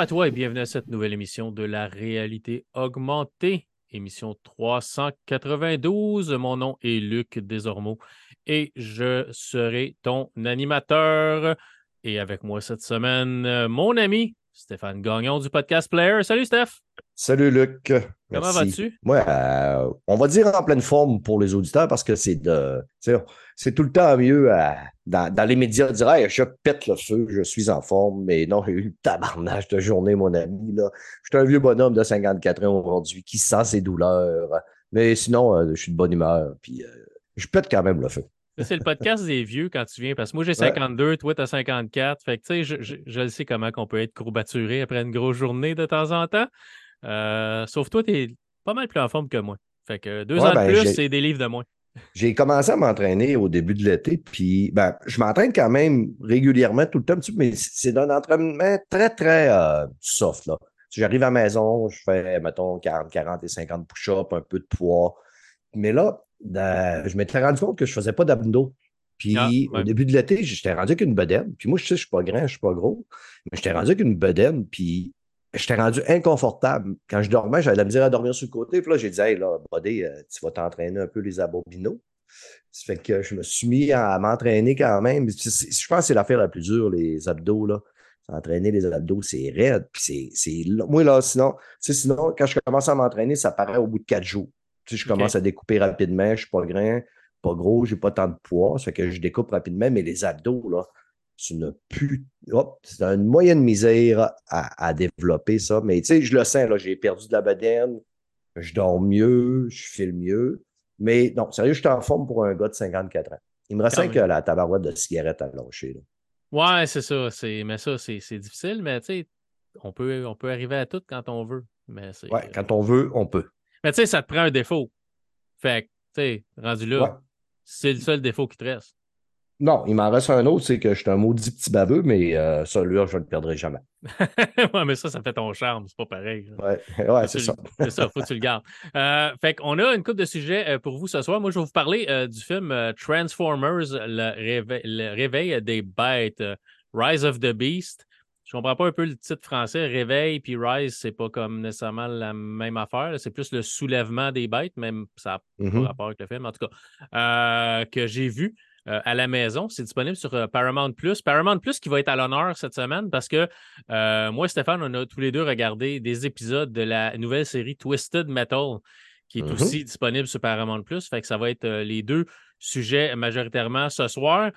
Bonjour à toi et bienvenue à cette nouvelle émission de la réalité augmentée, émission 392. Mon nom est Luc Desormeaux et je serai ton animateur. Et avec moi cette semaine, mon ami Stéphane Gagnon du podcast Player. Salut Steph. Salut Luc. Comment vas-tu? Ouais, euh, on va dire en pleine forme pour les auditeurs parce que c'est de c'est tout le temps mieux dans, les médias dire je pète le feu, je suis en forme, mais non, j'ai eu le tabarnage de journée, mon ami. Là. Je suis un vieux bonhomme de 54 ans aujourd'hui qui sent ses douleurs. Mais sinon, euh, je suis de bonne humeur. Puis euh, je pète quand même le feu. C'est le podcast des vieux quand tu viens, parce que moi j'ai 52, toi tu as 54. Fait que tu sais, je, je, sais comment on peut être courbaturé après une grosse journée de temps en temps. Euh, sauf toi, tu es pas mal plus en forme que moi. Fait que deux ans de ben, plus, c'est des livres de moins. J'ai commencé à m'entraîner au début de l'été, puis ben, je m'entraîne quand même régulièrement tout le temps, mais c'est un entraînement très, très euh, soft. Là. J'arrive à la maison, je fais, mettons, 40, 40 et 50 push-ups, un peu de poids. Mais là, je m'étais rendu compte que je ne faisais pas d'abdos. Puis ah, au début de l'été, j'étais rendu avec une bedaine. Puis moi, je sais, je suis pas grand, je ne suis pas gros, mais j'étais rendu avec une bedaine, puis j'étais rendu inconfortable. Quand je dormais, j'avais de la misère à dormir sur le côté. Puis là, j'ai dit, hey, là, buddy, euh, tu vas t'entraîner un peu les abdominaux. Ça fait que je me suis mis à m'entraîner quand même. Je pense que c'est l'affaire la plus dure, les abdos, là. S'entraîner les abdos, c'est raide. Puis c'est. Moi, là, sinon, sinon, quand je commence à m'entraîner, ça paraît au bout de quatre jours je commence à découper rapidement, je ne suis pas grand, pas gros, je n'ai pas tant de poids, ça fait que je découpe rapidement, mais les abdos, là, c'est une c'est une moyenne misère à, développer ça. Mais tu sais, je le sens, là, j'ai perdu de la bedaine, je dors mieux, je file mieux. Mais non, sérieux, je suis en forme pour un gars de 54 ans. Il me reste que la tabarouette de cigarette à lâcher. Là. Ouais, c'est ça. Mais ça, c'est difficile, mais tu sais, on peut, on peut arriver à tout quand on veut. Mais ouais, quand on veut, on peut. Mais tu sais, ça te prend un défaut. Fait que, tu sais, rendu là, c'est le seul défaut qui te reste. Non, il m'en reste un autre, c'est que je suis un maudit petit baveux, mais euh, celui-là, je ne le perdrai jamais. ouais, mais ça, ça fait ton charme, c'est pas pareil. Ouais, ouais c'est ça. c'est ça, faut que tu le gardes. Euh, fait qu'on a une couple de sujets euh, pour vous ce soir. Moi, je vais vous parler du film Transformers, le réveil, des bêtes, Rise of the Beast. Je comprends pas un peu le titre français. Réveil puis Rise, c'est pas comme nécessairement la même affaire. C'est plus le soulèvement des bêtes, même ça n'a pas mm-hmm. rapport avec le film, en tout cas, euh, que j'ai vu. Euh, à la maison. C'est disponible sur euh, Paramount Plus. Paramount Plus qui va être à l'honneur cette semaine parce que moi et Stéphane, on a tous les deux regardé des épisodes de la nouvelle série Twisted Metal qui est mm-hmm. aussi disponible sur Paramount Plus. Fait que ça va être les deux sujets majoritairement ce soir.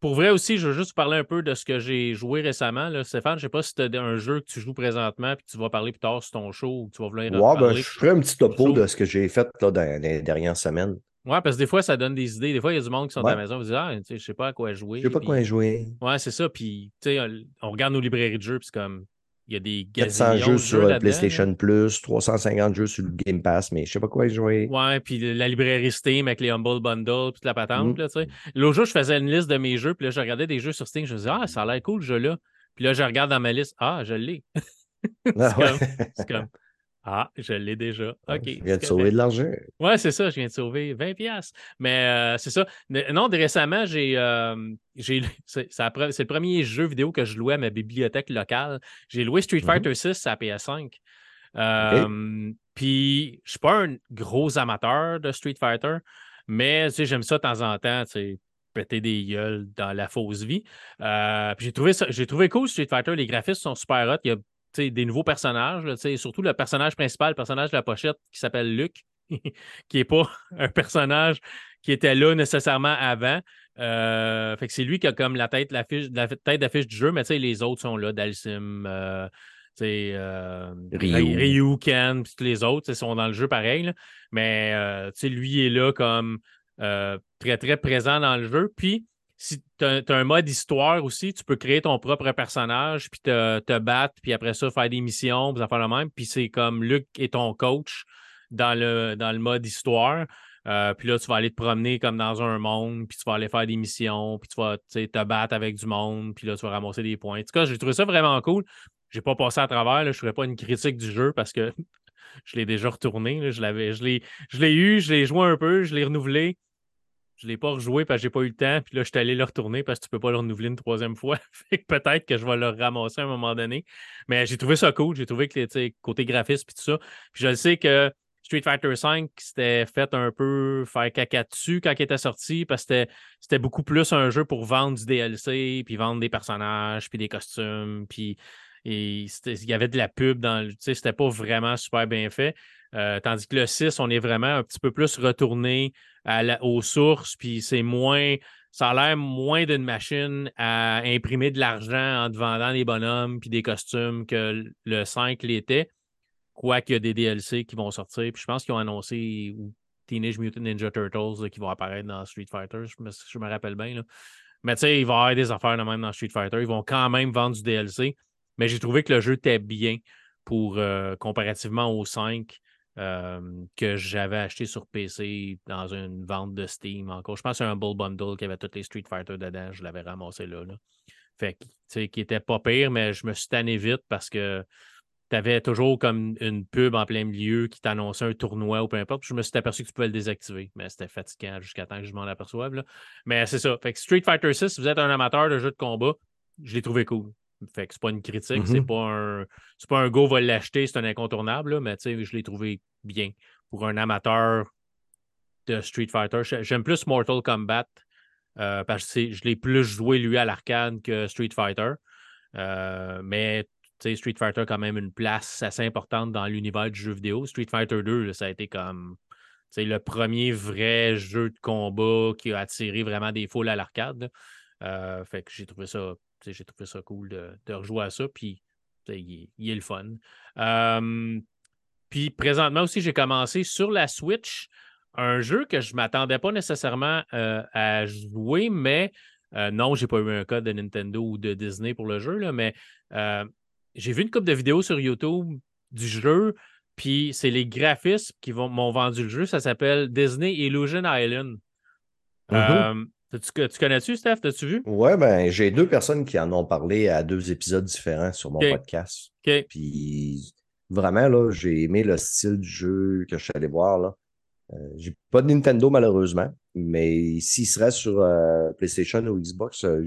Pour vrai aussi, je veux juste parler un peu de ce que j'ai joué récemment. Là. Stéphane, je ne sais pas si tu as un jeu que tu joues présentement puis tu vas parler plus tard sur ton show ou tu vas vouloir ouais, ben, je ferai un petit topo de ce que j'ai fait là, dans les dernières semaines. Oui, parce que des fois, ça donne des idées. Des fois, il y a du monde qui sont à la maison et disent Ah, je ne sais pas à quoi jouer. Je ne sais pas quoi jouer. Ouais, c'est ça. Puis, tu sais, on regarde nos librairies de jeux, puis c'est comme il y a des 400 jeux sur le PlayStation Plus, 350 jeux sur le Game Pass, mais je sais pas quoi jouer. Ouais, puis la librairie Steam avec les Humble Bundle, toute la patente. Mm. Là, L'autre jour, je faisais une liste de mes jeux, puis là, je regardais des jeux sur Steam, je me disais, ah, ça a l'air cool, ce jeu-là. Puis là, je regarde dans ma liste, ah, je l'ai. Ah, c'est comme, ah, je l'ai déjà. OK. Je viens de sauver de l'argent. Ouais, c'est ça, je viens de sauver 20$. Mais euh, c'est ça. Non, récemment, j'ai. Euh, c'est le premier jeu vidéo que je louais à ma bibliothèque locale. J'ai loué Street mm-hmm. Fighter 6 à PS5. Euh, puis, je suis pas un gros amateur de Street Fighter, mais j'aime ça de temps en temps, péter des gueules dans la fausse vie. puis j'ai trouvé ça, j'ai trouvé cool Street Fighter. Les graphismes sont super hot. Il y a des nouveaux personnages, surtout le personnage principal, le personnage de la pochette qui s'appelle Luc, qui n'est pas un personnage qui était là nécessairement avant. Euh, fait que c'est lui qui a comme la tête, la, tête d'affiche du jeu, mais les autres sont là, Dalsim, euh, euh, Ryu. Ryu, Ken, tous les autres sont dans le jeu pareil. Mais lui est là comme très, très présent dans le jeu. Puis si tu as, un mode histoire aussi, tu peux créer ton propre personnage, puis te, battre, puis après ça, faire des missions, puis faire le même. Puis c'est comme Luc est ton coach dans le, dans le mode histoire. Euh, puis là, tu vas aller te promener comme dans un monde, puis tu vas aller faire des missions, puis tu vas te battre avec du monde, puis là, tu vas ramasser des points. En tout cas, j'ai trouvé ça vraiment cool. J'ai pas passé à travers, là, je ne ferai pas une critique du jeu parce que je l'ai déjà retourné. je l'ai eu, je l'ai joué un peu, je l'ai renouvelé Je ne l'ai pas rejoué parce que j'ai pas eu le temps. Puis là, je suis allé le retourner parce que tu peux pas le renouveler une troisième fois. peut-être que je vais le ramasser à un moment donné. Mais j'ai trouvé ça cool. J'ai trouvé que les côté graphisme et tout ça. Puis je le sais que Street Fighter V, c'était fait un peu faire caca dessus quand il était sorti parce que c'était beaucoup plus un jeu pour vendre du DLC, puis vendre des personnages, puis des costumes, puis il y avait de la pub dans le. C'était pas vraiment super bien fait. Euh, tandis que le 6, on est vraiment un petit peu plus retourné aux sources, puis c'est moins. Ça a l'air moins d'une machine à imprimer de l'argent en te vendant des bonhommes puis des costumes que le 5 l'était. Quoiqu'il y a des DLC qui vont sortir. Puis je pense qu'ils ont annoncé Teenage Mutant Ninja Turtles qui vont apparaître dans Street Fighter. Je me, je me rappelle bien. Mais tu sais, il va y avoir des affaires de même dans Street Fighter. Ils vont quand même vendre du DLC. Mais j'ai trouvé que le jeu était bien pour euh, comparativement au 5 que j'avais acheté sur PC dans une vente de Steam encore. Je pense que un Bull Bundle qui avait tous les Street Fighter dedans. Je l'avais ramassé là, Fait que, qui était pas pire, mais je me suis tanné vite parce que tu avais toujours comme une pub en plein milieu qui t'annonçait un tournoi ou peu importe. je me suis aperçu que tu pouvais le désactiver. Mais c'était fatigant jusqu'à temps que je m'en aperçoive. Mais c'est ça. Fait que Street Fighter 6, si vous êtes un amateur de jeux de combat, je l'ai trouvé cool. Fait que c'est pas une critique, c'est mm-hmm. pas un c'est pas un go va l'acheter, c'est un incontournable, mais je l'ai trouvé bien pour un amateur de Street Fighter. J'aime plus Mortal Kombat euh, parce que je l'ai plus joué lui à l'arcade que Street Fighter. Euh, mais Street Fighter a quand même une place assez importante dans l'univers du jeu vidéo. Street Fighter 2, ça a été comme le premier vrai jeu de combat qui a attiré vraiment des foules à l'arcade. Euh, fait que j'ai trouvé ça j'ai trouvé ça cool de, rejouer à ça. Puis, il, est le fun. puis, présentement aussi, j'ai commencé sur la Switch un jeu que je ne m'attendais pas nécessairement euh, à jouer, mais euh, non, je n'ai pas eu un code de Nintendo ou de Disney pour le jeu, là, mais euh, j'ai vu une couple de vidéos sur YouTube du jeu, puis c'est les graphismes qui m'ont vendu le jeu. Ça s'appelle Disney Illusion Island. Mm-hmm. Tu, connais-tu, Steph? T'as-tu vu? Ouais, ben, j'ai deux personnes qui en ont parlé à deux épisodes différents sur mon podcast. OK. Puis vraiment, là, j'ai aimé le style du jeu que je suis allé voir. Là. Euh, j'ai pas de Nintendo, malheureusement, mais s'il serait sur euh, PlayStation ou Xbox, euh,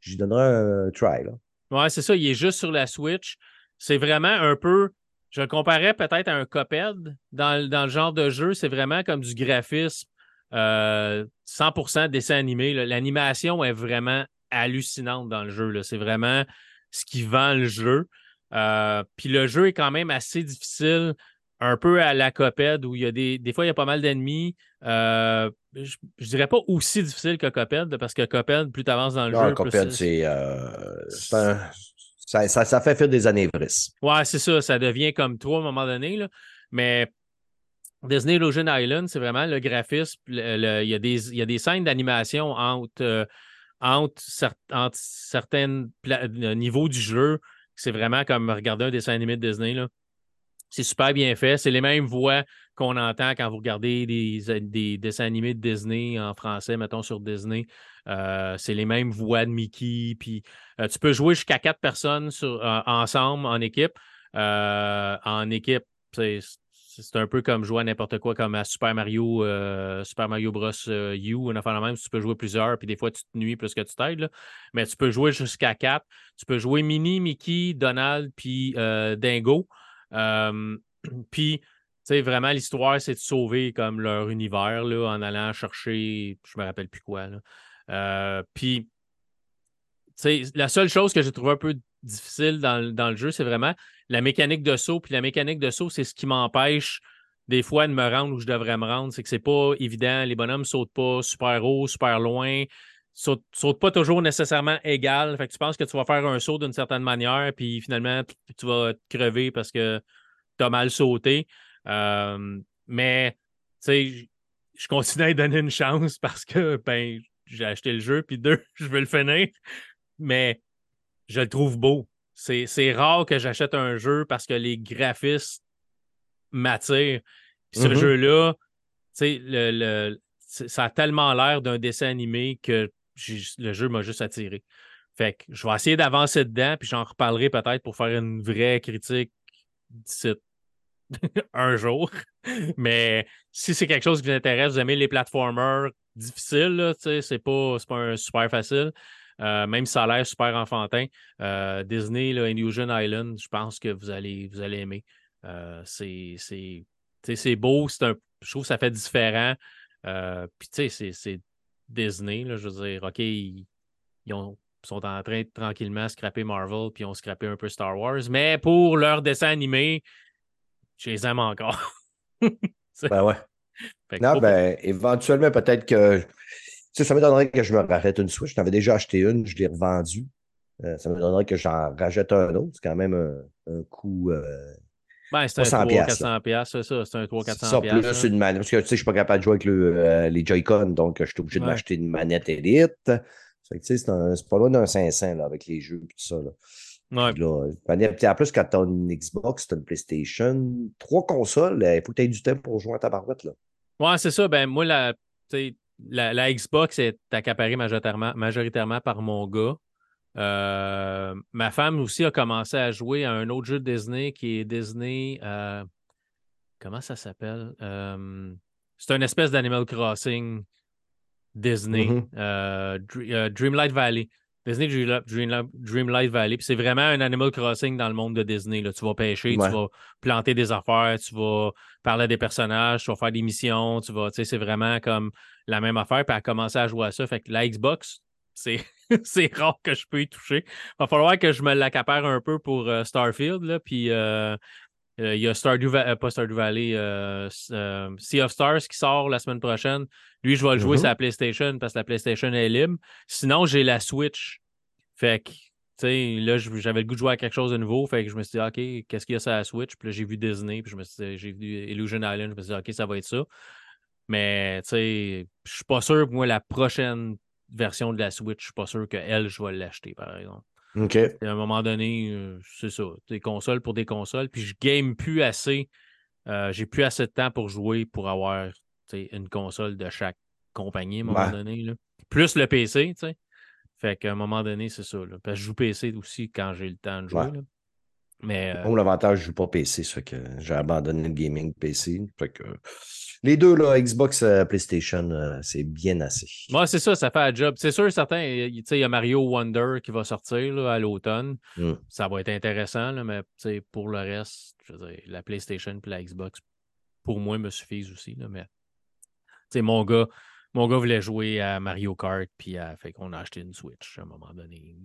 j'y donnerais un try. Là. Ouais, c'est ça. Il est juste sur la Switch. C'est vraiment un peu. Je le comparais peut-être à un Coped dans, dans le genre de jeu. C'est vraiment comme du graphisme 100% euh, dessin animé. L'animation est vraiment hallucinante dans le jeu. C'est vraiment ce qui vend le jeu. Euh, puis le jeu est quand même assez difficile, un peu à la Coped, où il y a des, des fois, il y a pas mal d'ennemis. Euh, je, ne dirais pas aussi difficile que Coped, parce que Coped, plus tu avances dans le jeu. Coped, c'est. Ça, ça, fait faire des anévrismes. Ouais, c'est ça. Ça devient comme trop à un moment donné. Là. Mais Disney Illusion Island, c'est vraiment le graphisme. il, y a des, il, des, scènes d'animation entre, euh, certains euh, niveaux du jeu. C'est vraiment comme regarder un dessin animé de Disney. C'est super bien fait. C'est les mêmes voix qu'on entend quand vous regardez des, des, dessins animés de Disney en français, mettons sur Disney. Euh, c'est les mêmes voix de Mickey. Puis, tu peux jouer jusqu'à quatre personnes ensemble en équipe. en équipe, c'est c'est un peu comme jouer à n'importe quoi, comme à Super Mario, euh, Super Mario Bros. Euh, U, une affaire la même. Tu peux jouer plusieurs, puis des fois, tu te nuis plus que tu t'aides. Mais tu peux jouer jusqu'à quatre. Tu peux jouer Minnie, Mickey, Donald, puis euh, Dingo. puis, tu sais, vraiment, l'histoire, c'est de sauver comme leur univers là, en allant chercher, je me rappelle plus quoi. puis, la seule chose que j'ai trouvé un peu difficile dans, le jeu, c'est vraiment la mécanique de saut. Puis la mécanique de saut, c'est ce qui m'empêche des fois de me rendre où je devrais me rendre. C'est que c'est pas évident. Les bonhommes sautent pas super haut, super loin. Sautent, sautent pas toujours nécessairement égal. Fait que tu penses que tu vas faire un saut d'une certaine manière, puis finalement, tu vas te crever parce que tu as mal sauté. Mais, tu sais, je continue à donner une chance parce que, ben, j'ai acheté le jeu, puis deux, je veux le finir. Mais je le trouve beau. C'est rare que j'achète un jeu parce que les graphismes m'attirent. Ce mm-hmm. jeu-là, le, le, ça a tellement l'air d'un dessin animé que le jeu m'a juste attiré. Fait que je vais essayer d'avancer dedans, puis j'en reparlerai peut-être pour faire une vraie critique d'ici un jour. Mais si c'est quelque chose qui vous intéresse, vous aimez les platformers, difficile, c'est pas, pas un super facile. Euh, même si ça a l'air super enfantin. Euh, Disney, là, Illusion Island, je pense que vous allez, vous allez aimer. Euh, c'est beau, un, je trouve que ça fait différent. Puis tu sais, c'est Disney, là, je veux dire, OK, ils, sont en train de tranquillement scraper Marvel, puis ont scrappé un peu Star Wars, mais pour leur dessin animé, je les aime encore. ben ouais. non, ben, éventuellement, peut-être que ça m'étonnerait que je me rachète une Switch. J'en avais déjà acheté une, je l'ai revendue. Euh, ça m'étonnerait que j'en rachète un autre. C'est quand même un, coût. Euh, ben, c'est un 300 c'est ça. C'est un 300 Ça, plus une manette. Parce que tu sais, je ne suis pas capable de jouer avec euh, les Joy-Con, donc je suis obligé de m'acheter une manette Elite. C'est pas loin d'un 500 là, avec les jeux et tout ça. Là. Ouais. Puis en plus, quand tu as une Xbox, tu as une PlayStation, trois consoles, il faut que tu aies du temps pour jouer à ta barouette. Là. Ouais, c'est ça. Ben, moi, la, la, Xbox est accaparée majoritairement, majoritairement par mon gars. Euh, ma femme aussi a commencé à jouer à un autre jeu de Disney qui est Disney. Euh, comment ça s'appelle? Euh, c'est une espèce d'Animal Crossing Disney. Mm-hmm. Dreamlight Valley. Disney Dreamlight Valley. c'est vraiment un Animal Crossing dans le monde de Disney. Là. Tu vas pêcher, tu vas planter des affaires, tu vas parler à des personnages, tu vas faire des missions, tu vas, c'est vraiment comme la même affaire. Puis à commencer à jouer à ça. Fait que la Xbox, c'est, rare que je peux y toucher. Il va falloir que je me l'accapare un peu pour euh, Starfield. Là, puis euh, euh, il y a Stardew Valley, pas Stardew Valley, Sea of Stars qui sort la semaine prochaine. Lui, je vais le jouer sur la mm-hmm. PlayStation parce que la PlayStation est libre. Sinon, j'ai la Switch. Fait que, tu sais, là, j'avais le goût de jouer à quelque chose de nouveau. Fait que je me suis dit, OK, qu'est-ce qu'il y a sur la Switch? Puis là, j'ai vu Disney. Puis je me suis j'ai vu Illusion Island. Je me suis dit, OK, ça va être ça. Mais, tu sais, je suis pas sûr que moi, la prochaine version de la Switch, je suis pas sûr qu'elle, je vais l'acheter, par exemple. OK. À un moment donné, euh, c'est ça. Des consoles pour des consoles. Puis je game plus assez. Euh, j'ai plus assez de temps pour jouer pour avoir une console de chaque compagnie à un moment donné. Là. Plus le PC, tu sais. Fait qu'à un moment donné, c'est ça. Là. Parce que je joue PC aussi quand j'ai le temps de jouer. Là. Mais. Euh... l'avantage, je joue pas PC, ça que j'ai abandonné le gaming PC. Fait que les deux, là, Xbox, euh, PlayStation, euh, c'est bien assez. Moi, c'est ça, ça fait un job. C'est sûr, certain, il y a Mario Wonder qui va sortir là, à l'automne. Hmm. Ça va être intéressant, là, mais pour le reste, je veux dire, la PlayStation et la Xbox, pour moi, me suffisent aussi. Là, mais mon gars, mon gars voulait jouer à Mario Kart, puis a fait qu'on a acheté une Switch à un moment donné,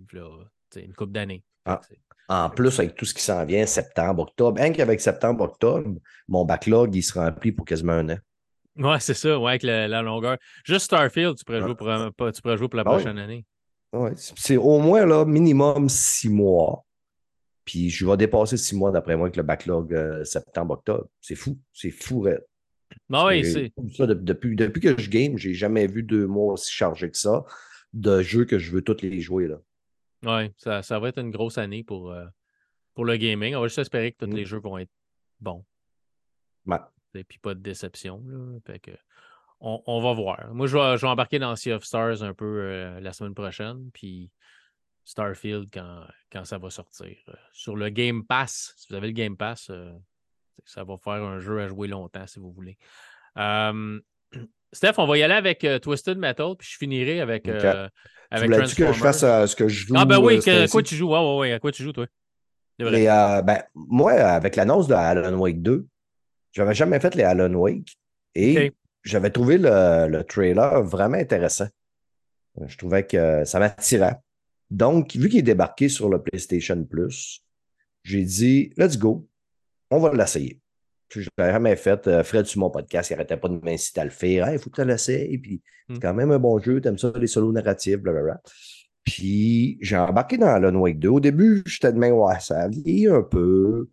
une couple d'années. Ah, en plus, avec tout ce qui s'en vient, septembre, octobre, rien qu'avec septembre, octobre, mon backlog, il se remplit pour quasiment un an. Ouais, c'est ça, ouais, avec la, longueur. Juste Starfield, tu pourrais, jouer, pour, tu pourrais jouer pour la ah prochaine année. Ouais, c'est au moins là, minimum six mois. Puis je vais dépasser six mois d'après moi avec le backlog euh, septembre-octobre. C'est fou. C'est fou, Red. Non, oui, c'est. Depuis, depuis que je game, j'ai jamais vu deux mois aussi chargés que ça de jeux que je veux tous les jouer. Là. Oui, ça, ça, va être une grosse année pour, euh, pour le gaming. On va juste espérer que tous les mm. jeux vont être bons. Ouais. Et puis pas de déception. Là. Fait que, on, on, va voir. Moi, je vais, je vais, embarquer dans Sea of Stars un peu euh, la semaine prochaine. Puis Starfield quand, quand ça va sortir. Euh, sur le Game Pass, si vous avez le Game Pass, ça va faire un jeu à jouer longtemps si vous voulez. Steph, on va y aller avec euh, Twisted Metal, puis je finirai avec, okay. euh, avec que je fasse euh, ce que je joue? Ah ben oui, à quoi tu joues? Ouais, ouais, ouais, à quoi tu joues, toi? ben, moi, avec l'annonce de Alan Wake 2, j'avais jamais fait les Alan Wake et j'avais trouvé le, le, trailer vraiment intéressant. Je trouvais que ça m'attirait. Donc, vu qu'il est débarqué sur le PlayStation Plus, j'ai dit, let's go, on va l'essayer. Je n'avais jamais fait. Euh, Fred, sur mon podcast, il n'arrêtait pas de m'inciter à le faire. Il faut que tu l'essayes. Puis, c'est hmm. quand même un bon jeu. Tu aimes ça, les solos narratifs, blablabla. Puis, j'ai embarqué dans Alan Wake 2. Au début, j'étais de même, ouais, ça vieillit un peu.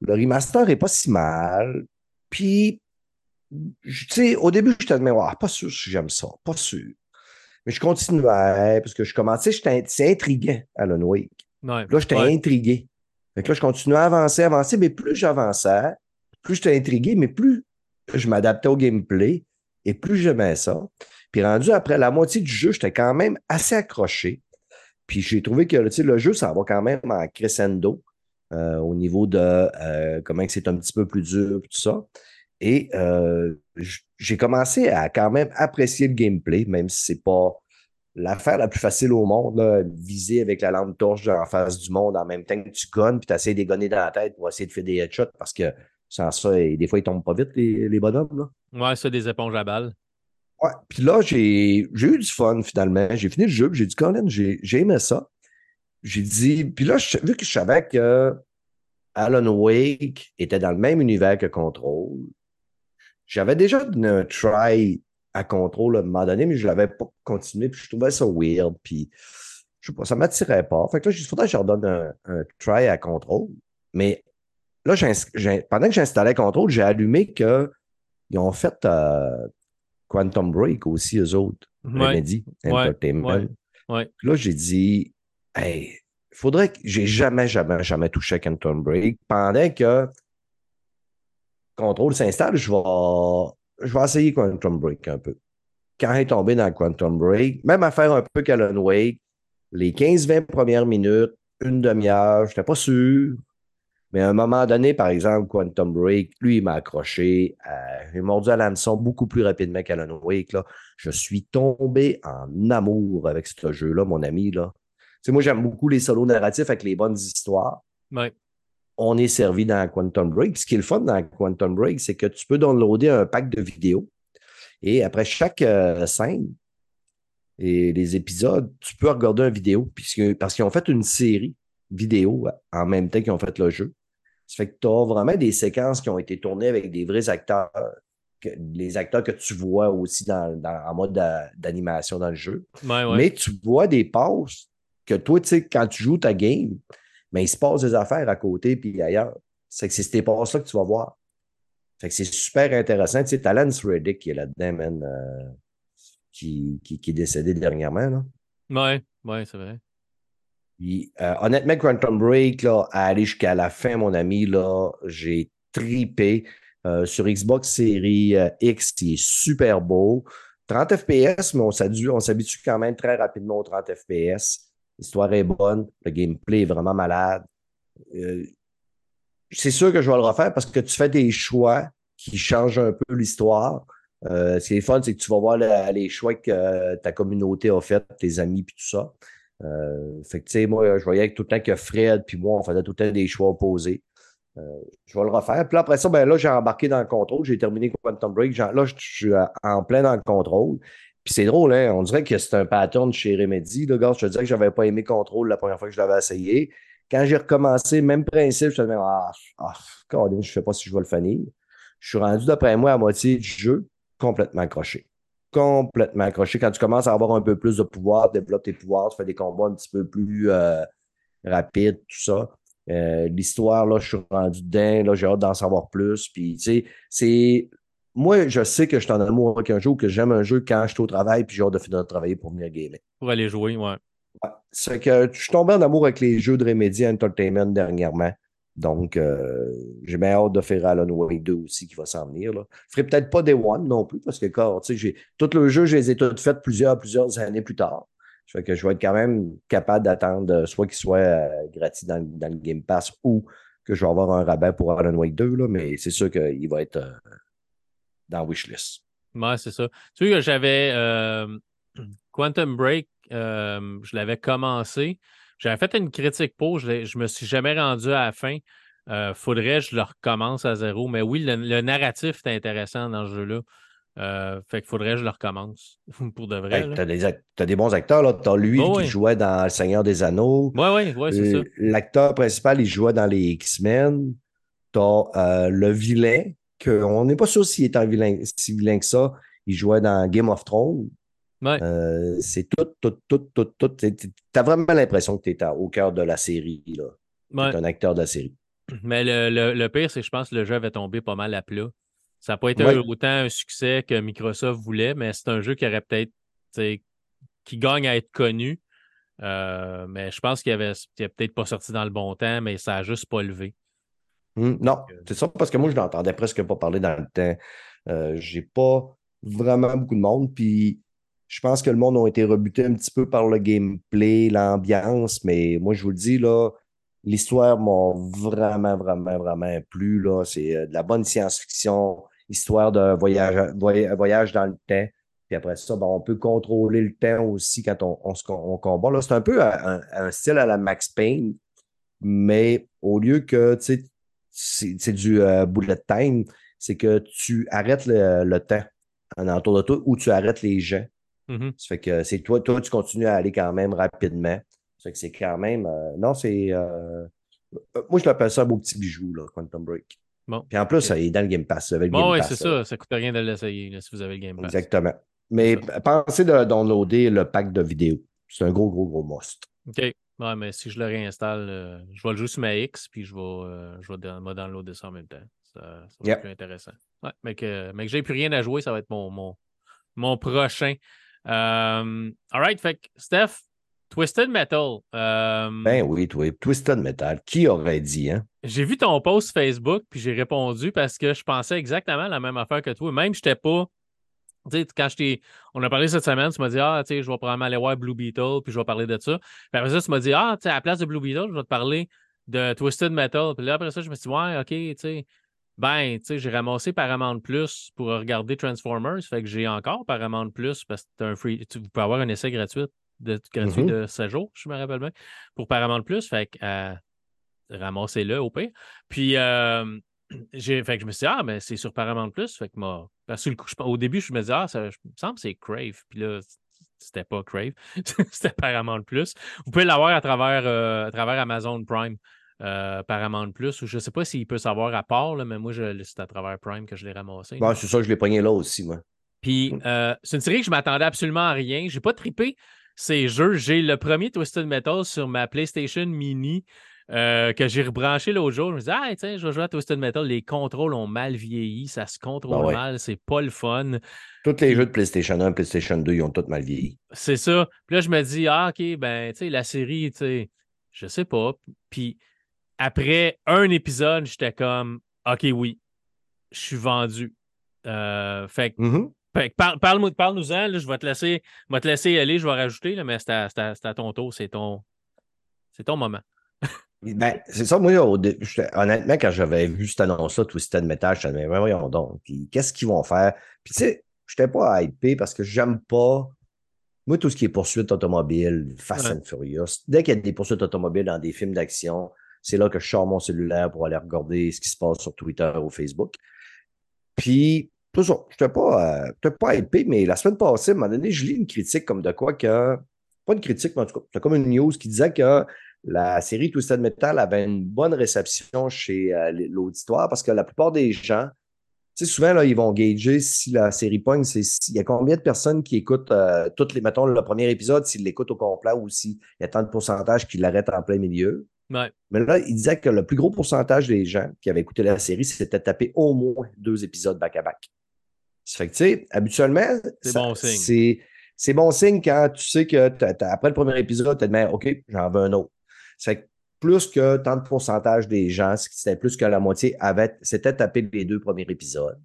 Le remaster n'est pas si mal. Puis, tu sais, au début, j'étais de même, ouais, pas sûr si j'aime ça. Pas sûr. Mais je continuais parce que je commençais, c'est intriguant, Alan Wake. là, j'étais intrigué. Fait que là, je continuais à avancer, avancer, mais plus j'avançais, plus j'étais intrigué, mais plus je m'adaptais au gameplay et plus j'aimais ça. Puis rendu après la moitié du jeu, j'étais quand même assez accroché. Puis j'ai trouvé que le jeu, ça va quand même en crescendo euh, au niveau de euh, comment c'est un petit peu plus dur, tout ça. Et euh, j'ai commencé à quand même apprécier le gameplay, même si c'est pas l'affaire la plus facile au monde, viser avec la lampe torche en face du monde en même temps que tu gonnes, puis tu essaies de gonner dans la tête pour essayer de faire des headshots parce que sans ça, des fois, ils tombent pas vite, les, les bonhommes. Là. Ouais, ça, des éponges à balles. Ouais, puis là, j'ai eu du fun finalement. J'ai fini le jeu, j'ai dit, Colin, j'ai aimé ça. J'ai dit, puis là, vu que je savais que Alan Wake était dans le même univers que Control, j'avais déjà donné un try à Control à un moment donné, mais je ne l'avais pas continué, puis je trouvais ça weird, puis je sais pas, ça ne m'attirait pas. Fait que là, il faudrait que je redonne un, un try à Control. Mais là, pendant que j'installais Control, j'ai allumé qu'ils ont fait euh, Quantum Break aussi, eux autres. Remedy Entertainment. Là, j'ai dit, hey, il faudrait que j'ai jamais, jamais, jamais touché à Quantum Break. Pendant que Control s'installe, je vais, je vais essayer Quantum Break un peu. Quand il est tombé dans Quantum Break, même à faire un peu qu'Alan Wake, les 15-20 premières minutes, une demi-heure, je n'étais pas sûr. Mais à un moment donné, par exemple, Quantum Break, lui, il m'a accroché. Euh, il m'a mordu à l'hameçon beaucoup plus rapidement qu'Alan Wake. Là. Je suis tombé en amour avec ce jeu-là, mon ami. Là. moi, j'aime beaucoup les solos narratifs avec les bonnes histoires. On est servi dans Quantum Break. Ce qui est le fun dans Quantum Break, c'est que tu peux downloader un pack de vidéos. Et après chaque euh, scène et les épisodes, tu peux regarder une vidéo puisque, parce qu'ils ont fait une série vidéo en même temps qu'ils ont fait le jeu. Ça fait que tu as vraiment des séquences qui ont été tournées avec des vrais acteurs, les acteurs que tu vois aussi dans, en mode d'animation dans le jeu. Mais tu vois des pauses que toi, tu sais, quand tu joues ta game, mais il se passe des affaires à côté puis ailleurs. C'est que c'est ces pauses-là que tu vas voir. Fait que c'est super intéressant. Tu sais, t'as Lance Reddick qui est là-dedans, man, euh, qui, qui, est décédé dernièrement. Là. Ouais, ouais, c'est vrai. Euh, honnêtement, Quantum Break, là, à aller jusqu'à la fin, mon ami, là, j'ai tripé. Euh, sur Xbox Series euh, X, qui est super beau. 30 FPS, mais on s'habitue quand même très rapidement aux 30 FPS. L'histoire est bonne, le gameplay est vraiment malade. c'est sûr que je vais le refaire parce que tu fais des choix qui changent un peu l'histoire. ce qui est fun, c'est que tu vas voir les choix que ta communauté a fait, tes amis, puis tout ça. Euh, fait que, tu sais, moi, je voyais tout le temps que Fred puis moi, on faisait tout le temps des choix opposés. Euh, je vais le refaire. Puis après ça, ben là, j'ai embarqué dans le contrôle. J'ai terminé Quantum Break. Là, je suis en plein dans le contrôle. Puis c'est drôle, hein? On dirait que c'est un pattern chez Remedy. Là, gars, je te disais que je n'avais pas aimé contrôle la première fois que je l'avais essayé. Quand j'ai recommencé, même principe, je me disais, ah, ah je ne sais pas si je vais le finir. Je suis rendu, d'après moi, à moitié du jeu, complètement accroché complètement accroché. Quand tu commences à avoir un peu plus de pouvoir, développe tes pouvoirs, tu fais des combats un petit peu plus euh, rapides, tout ça. Euh, l'histoire, là, je suis rendu dedans, là, j'ai hâte d'en savoir plus. Puis, tu sais, c'est. Moi, je sais que je suis en amour avec un jeu, que j'aime un jeu quand je suis au travail, puis j'ai hâte de finir de travailler pour venir gamer. Pour aller jouer, ouais. C'est que je suis tombé en amour avec les jeux de Remedy Entertainment dernièrement. Donc, euh, j'ai bien hâte de faire Alan Wake 2 aussi qui va s'en venir. Là. Je ferai peut-être pas Day One non plus, parce que quand, j'ai tout le jeu, je les ai tous faits plusieurs, plusieurs années plus tard. Fait que je vais être quand même capable d'attendre euh, soit qu'il soit euh, gratuit dans, le Game Pass ou que je vais avoir un rabais pour Alan Wake 2, là, mais c'est sûr qu'il va être dans Wishlist. Ouais, c'est ça. Tu que j'avais Quantum Break, je l'avais commencé. J'avais fait une critique pour, je ne me suis jamais rendu à la fin. Euh, faudrait que je le recommence à zéro. Mais oui, le, narratif est intéressant dans ce jeu-là. Euh, fait qu'il faudrait que je le recommence pour de vrai. tu as, des bons acteurs. Tu as lui oh qui jouait dans Le Seigneur des Anneaux. Oui, oui, ouais, c'est ça. L'acteur principal, il jouait dans les X-Men. Tu as euh, le vilain, qu'on n'est pas sûr s'il est un vilain, si vilain que ça. Il jouait dans Game of Thrones. Euh, c'est tout, tout, tout, tout, tout. Tu as vraiment l'impression que tu es au cœur de la série. Tu es un acteur de la série. Mais le, le, pire, c'est que je pense que le jeu avait tombé pas mal à plat. Ça n'a pas été autant un succès que Microsoft voulait, mais c'est un jeu qui aurait peut-être qui gagne à être connu. Euh, mais je pense qu'il avait, peut-être pas sorti dans le bon temps, mais ça n'a juste pas levé. Hum, non, c'est ça, parce que moi, je n'entendais presque pas parler dans le temps. Euh, j'ai pas vraiment beaucoup de monde. Puis je pense que le monde a été rebuté un petit peu par le gameplay, l'ambiance, mais moi, je vous le dis, là, l'histoire m'a vraiment, vraiment, vraiment plu. Là. C'est euh, de la bonne science-fiction. histoire de voyage, voyage dans le temps. Puis après ça, ben, on peut contrôler le temps aussi quand on, on, combat. Là, c'est un peu un, style à la Max Payne, mais au lieu que, sais, c'est du euh, bullet time, c'est que tu arrêtes le, temps en entour de toi ou tu arrêtes les gens. Mm-hmm. Ça fait que c'est toi, toi, tu continues à aller quand même rapidement. Ça fait que c'est quand même. Euh, non, c'est. Euh, moi, je l'appelle ça un beau petit bijou, là, Quantum Break. Bon. Puis en plus, ça est dans le Game Pass. Avec bon, oui, c'est ça. Ça coûte rien de l'essayer si vous avez le Game Pass. Exactement. Mais pensez de downloader le pack de vidéos. C'est un gros, gros, gros must. OK. Ouais, mais si je le réinstalle, euh, je vais le jouer sur ma X, puis je vais, euh, je vais downloader ça en même temps. Ça, ça va être plus intéressant. Ouais, mais que, mais que j'ai plus rien à jouer, ça va être mon, mon, mon prochain. Euh, all right, fait que Steph, Twisted Metal. Euh, ben oui, Twisted Metal. Qui aurait dit, hein? J'ai vu ton post Facebook, puis j'ai répondu parce que je pensais exactement la même affaire que toi. Même, je n'étais pas. Tu sais, quand je On a parlé cette semaine, tu m'as dit, ah, tu sais, je vais probablement aller voir Blue Beetle, puis je vais parler de ça. Puis après ça, tu m'as dit, ah, tu sais, à la place de Blue Beetle, je vais te parler de Twisted Metal. Puis là, après ça, je me suis dit, ouais, OK, tu sais. Ben, tu sais, j'ai ramassé Paramount Plus pour regarder Transformers. Fait que j'ai encore Paramount Plus parce que un free, tu peux avoir un essai gratuit de, gratuit mm-hmm. de 7 jours, je me rappelle bien, pour Paramount Plus. Fait que euh, ramassez-le au pire. Puis euh, j'ai fait que je me suis dit, ah, mais c'est sur Paramount Plus. Fait que moi, parce que au début, je me disais, ah, ça me semble que c'est Crave. Puis là, c'était pas Crave, c'était Paramount Plus. Vous pouvez l'avoir à travers, euh, à travers Amazon Prime. Euh, Paramount Plus, ou je ne sais pas s'il peut savoir à part, là, mais moi, c'est à travers Prime que je l'ai ramassé. c'est ça, je l'ai pogné là aussi, moi. Puis, mm. c'est une série que je m'attendais absolument à rien. J'ai pas trippé ces jeux. J'ai le premier Twisted Metal sur ma PlayStation Mini euh, que j'ai rebranché l'autre jour. Je me disais, ah, tiens, je vais jouer à Twisted Metal. Les contrôles ont mal vieilli, ça se contrôle ah mal, c'est pas le fun. Tous les jeux de PlayStation 1, PlayStation 2, ils ont tous mal vieilli. C'est ça. Puis là, je me dis, ah, OK, ben, tu sais, la série, tu sais, je sais pas. Puis après un épisode, j'étais comme, OK, oui, je suis vendu. Euh, fait que. Mm-hmm. Parle-nous parle en je vais te laisser, te laisser aller, je vais rajouter, là, mais c'est à, ton tour, c'est ton, ton moment. ben, c'est ça, moi, honnêtement, quand j'avais vu cette annonce-là, Twisted Metal, je me disais, voyons donc, puis qu'est-ce qu'ils vont faire? Puis tu sais, je n'étais pas hypé parce que j'aime pas, moi, tout ce qui est poursuite automobile, Fast and Furious, dès qu'il y a des poursuites automobiles dans des films d'action, c'est là que je sors mon cellulaire pour aller regarder ce qui se passe sur Twitter ou Facebook. Puis, toujours, je n'étais pas, euh, pas épais, mais la semaine passée, à un moment donné, je lis une critique comme de quoi que, pas une critique, mais en tout cas, c'est comme une news qui disait que la série Twisted Metal avait une bonne réception chez euh, l'auditoire parce que la plupart des gens, tu sais, souvent, là, ils vont gager si la série pogne, c'est il y a combien de personnes qui écoutent euh, toutes les, mettons, le premier épisode, s'ils l'écoutent au complet ou s'il y a tant de pourcentage qui l'arrêtent en plein milieu. Mais là, il disait que le plus gros pourcentage des gens qui avaient écouté la série, c'était taper au moins deux épisodes back-à-back. Ça fait que, tu sais, habituellement, c'est bon signe. C'est bon signe quand tu sais que après le premier épisode, tu te dis, OK, j'en veux un autre. C'est plus que tant de pourcentage des gens, c'était plus que la moitié, s'était tapé les deux premiers épisodes.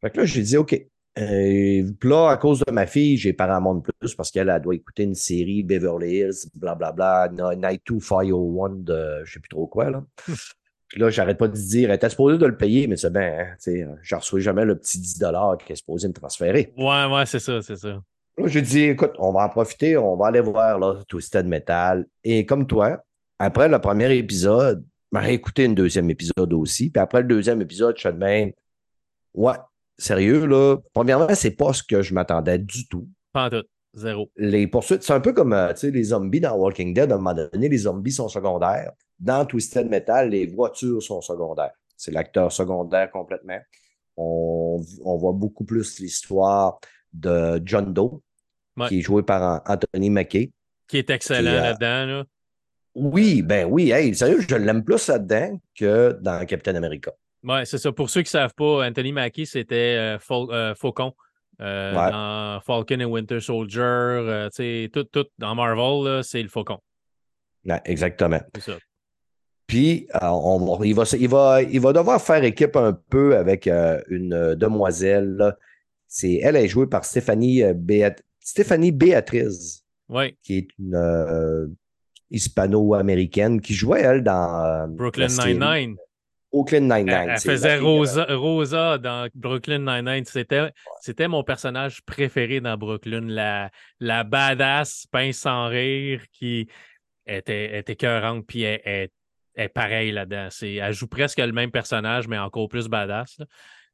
Fait que là, j'ai dit, OK. Euh, là, à cause de ma fille, j'ai Paramount Plus parce qu'elle doit écouter une série Beverly Hills, blablabla, bla, bla, Night 2 501 de je sais plus trop quoi. Là. Puis là, j'arrête pas de dire, elle était supposée de le payer, mais c'est bien, hein, sais, je reçois jamais le petit 10 qui est supposé me transférer. Ouais, ouais, c'est ça, c'est ça. Là, j'ai dit, écoute, on va en profiter, on va aller voir là, Twisted Metal. Et comme toi, après le premier épisode, j'ai écouté un deuxième épisode aussi. Puis après le deuxième épisode, je suis de même, ouais, sérieux, là. Premièrement, c'est pas ce que je m'attendais du tout. Pas tout. Zéro. Les poursuites, c'est un peu comme euh, les zombies dans Walking Dead. À un moment donné, les zombies sont secondaires. Dans Twisted Metal, les voitures sont secondaires. C'est l'acteur secondaire complètement. On, voit beaucoup plus l'histoire de John Doe, qui est joué par Anthony Mackie. Qui est excellent euh, là-dedans. Là. Oui, ben oui. Hey, sérieux, je l'aime plus là-dedans que dans Captain America. Oui, c'est ça. Pour ceux qui ne savent pas, Anthony Mackie, c'était euh, euh, Faucon. Euh, dans Falcon et Winter Soldier, tout, tout dans Marvel, c'est le Faucon. exactement. C'est ça. Puis, on, il, va, il, va, il va devoir faire équipe un peu avec une demoiselle. C'est, elle est jouée par Stéphanie, Stéphanie Béatrice. Qui est une hispano-américaine qui jouait, elle, dans. Euh, Brooklyn Nine-Nine. Brooklyn Nine-Nine. Elle, faisait Rosa, Rosa, dans Brooklyn Nine-Nine. C'était, c'était mon personnage préféré dans Brooklyn, la, la badass pince sans rire qui était, était cœurante, puis elle, est pareille là-dedans. elle joue presque le même personnage, mais encore plus badass.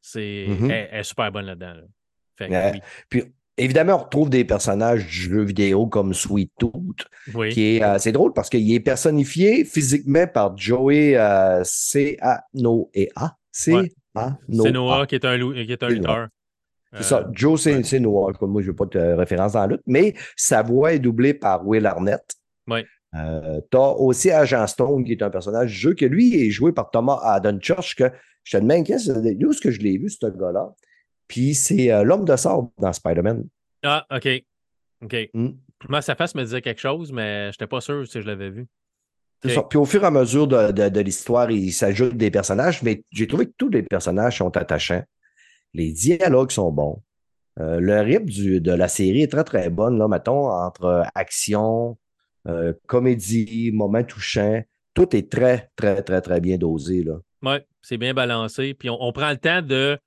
C'est, mm-hmm. elle, est super bonne là-dedans. Puis Évidemment, on retrouve des personnages du jeu vidéo comme Sweet Tooth, qui est assez drôle parce qu'il est personnifié physiquement par Joey euh, C-A-No-E-A. C-A-No-A. qui est un, qui est un lutteur. C'est ça, euh, Joe c'est Noah. Moi, je n'ai pas de référence dans la lutte, mais sa voix est doublée par Will Arnett. Oui. Euh, tu as aussi Agent Stone, qui est un personnage du jeu, que lui est joué par Thomas Adam Church, que je te demande, où est-ce que je l'ai vu, ce gars-là? Puis c'est euh, l'homme de sable dans Spider-Man. Ah, OK. OK. Mm. Moi, sa face me disait quelque chose, mais je n'étais pas sûr si je l'avais vu. Ça. Puis au fur et à mesure de, l'histoire, il s'ajoute des personnages, mais j'ai trouvé que tous les personnages sont attachants. Les dialogues sont bons. Euh, le rythme de la série est très, très bonne, là, mettons, entre action, euh, comédie, moments touchants. Tout est très, très, très, très bien dosé. Oui, c'est bien balancé. Puis on, prend le temps de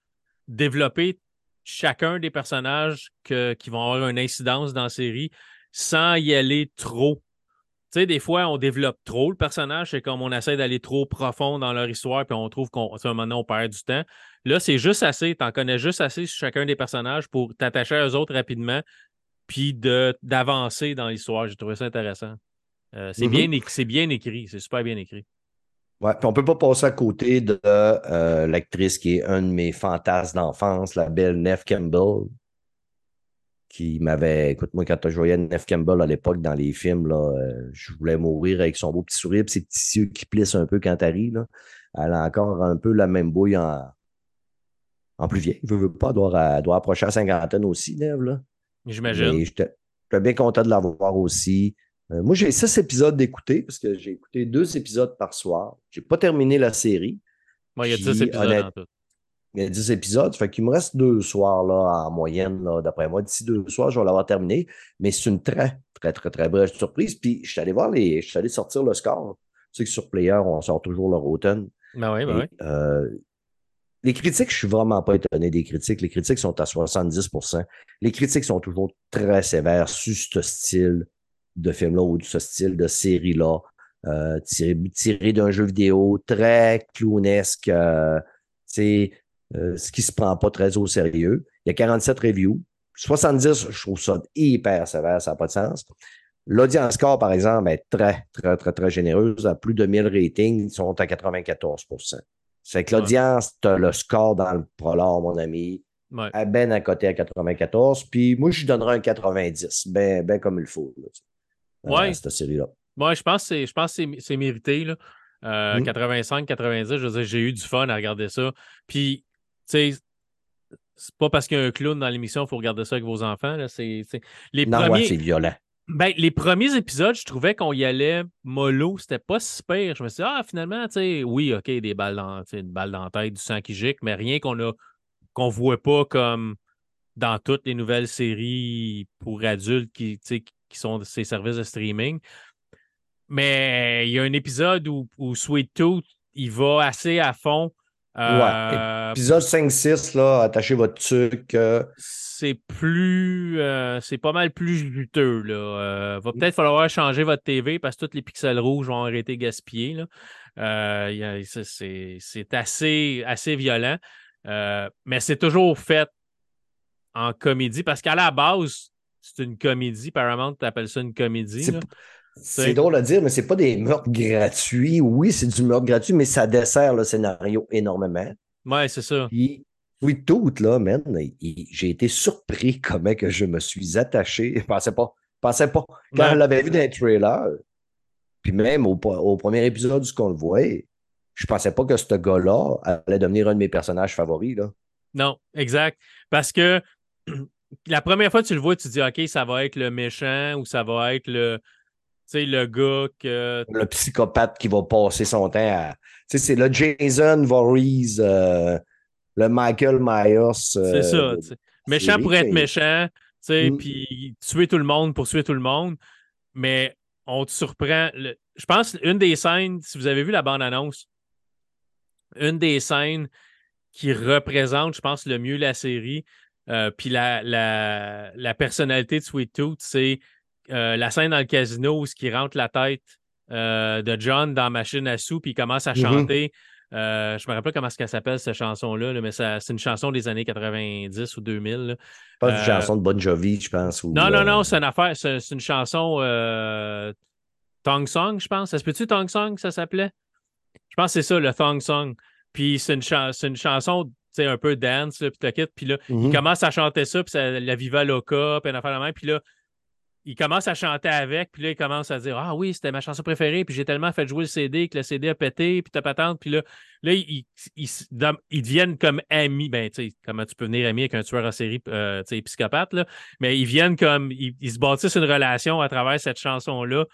développer chacun des personnages qui vont avoir une incidence dans la série sans y aller trop. Tu sais, des fois, on développe trop le personnage, c'est comme on essaie d'aller trop profond dans leur histoire, puis on trouve qu'à un moment on perd du temps. Là, c'est juste assez, tu en connais juste assez sur chacun des personnages pour t'attacher à eux autres rapidement, puis d'avancer dans l'histoire. J'ai trouvé ça intéressant. Euh, c'est mm-hmm. bien, bien écrit, c'est super bien écrit. Ouais, puis on peut pas passer à côté de euh, l'actrice qui est un de mes fantasmes d'enfance, la belle Neve Campbell, qui m'avait. Écoute, moi, quand je voyais Neve Campbell à l'époque dans les films, là, euh, je voulais mourir avec son beau petit sourire et ses petits yeux qui plissent un peu quand elle rit. Là. Elle a encore un peu la même bouille en, en plus vieille. Je veux pas, elle doit, doit approcher à cinquantaine aussi, Neve. Là. J'imagine. J'étais bien content de l'avoir aussi. Euh, moi, j'ai six épisodes d'écouter parce que j'ai écouté deux épisodes par soir. J'ai pas terminé la série. Moi, il y a dix épisodes en tout. Il y a dix épisodes. Fait qu'il me reste deux soirs là, en moyenne, d'après moi. D'ici deux soirs, je vais l'avoir terminé. Mais c'est une très, très, très, très belle surprise. Puis je suis allé voir les. Je suis allé sortir le score. Tu sais que sur Player, on sort toujours le Rotten. Ben oui, ben oui. Euh, les critiques, je suis vraiment pas étonné des critiques. Les critiques sont à 70% Les critiques sont toujours très sévères sur ce style de film-là ou de ce style de série-là, euh, tiré, d'un jeu vidéo très clownesque, euh, euh, ce qui se prend pas très au sérieux. Il y a 47 reviews. 70, je trouve ça hyper sévère, ça n'a pas de sens. L'audience score, par exemple, est très, très, très, très généreuse. À plus de 1000 ratings, ils sont à 94% C'est que l'audience, tu as le score dans le prologue, mon ami. Ouais. Ben à côté à 94. Puis moi, je lui donnerais un 90, ben, ben comme il faut. Ouais. cette série-là. Ouais, je pense que c'est mérité. Là. 85, euh, 90, mm. je j'ai eu du fun à regarder ça. Puis, tu sais, c'est pas parce qu'il y a un clown dans l'émission qu'il faut regarder ça avec vos enfants. Là. C'est, les non, premiers... c'est violent. Ben, les premiers épisodes, je trouvais qu'on y allait mollo. C'était pas super. Je me suis dit, ah, finalement, tu sais, oui, OK, des balles dans, une balle dans la tête, du sang qui gicle, mais rien qu'on a qu'on voit pas comme dans toutes les nouvelles séries pour adultes qui, qui sont ces services de streaming. Mais il y a un épisode où, Sweet Tooth, il va assez à fond. Euh, épisode 5-6, là, attachez votre truc. Euh. C'est plus. Euh, c'est pas mal plus juteux, là. va peut-être falloir changer votre TV parce que tous les pixels rouges vont arrêter de gaspiller, là. c'est assez, assez violent. mais c'est toujours fait en comédie parce qu'à la base, c'est une comédie. Paramount, tu appelles ça une comédie. C'est drôle à dire, mais c'est pas des meurtres gratuits. Oui, c'est du meurtre gratuit, mais ça dessert le scénario énormément. Ouais, c'est ça. oui, tout, là, man, j'ai été surpris comment que je me suis attaché. Je pensais pas. Je pensais pas. Quand je l'avais vu dans les trailers, puis même au, premier épisode, ce qu'on le voit, je pensais pas que ce gars-là allait devenir un de mes personnages favoris. Là. Non, exact. Parce que la première fois que tu le vois, tu te dis, OK, ça va être le méchant ou ça va être le, le gars que. Le psychopathe qui va passer son temps à. Tu sais, c'est le Jason Voorhees, euh, le Michael Myers. Euh, c'est ça. Méchant pour être méchant, tu sais, mm. puis tuer tout le monde pour tuer tout le monde. Mais on te surprend. Je pense une des scènes, si vous avez vu la bande-annonce, une des scènes qui représente, je pense, le mieux la série, euh, puis la, la, la, personnalité de Sweet Tooth, c'est euh, la scène dans le casino où il rentre la tête euh, de John dans Machine à sous, puis il commence à mm-hmm. chanter. je me rappelle comment qu'elle s'appelle, cette chanson-là, mais c'est une chanson des années 90 ou 2000. Pas une chanson de Bon Jovi, je pense. non, non, non, c'est une affaire, c'est une chanson Thong Song, je pense. Ça se peut-tu Thong Song, ça s'appelait? Je pense que c'est ça, le Thong Song. Puis c'est une, une chanson un peu dance, puis puis Puis là, il mm-hmm. commence à chanter ça, puis la Viva Loca, puis affaire la même. Puis là, il commence à chanter avec, puis là, il commence à dire Ah oui, c'était ma chanson préférée, puis j'ai tellement fait jouer le CD que le CD a pété, puis t'as patente. Puis là, là ils, deviennent comme amis. Ben, tu sais, comment tu peux venir ami avec un tueur en série, euh, tu sais, psychopathe, là? Mais ils viennent comme. Ils, se bâtissent une relation à travers cette chanson-là.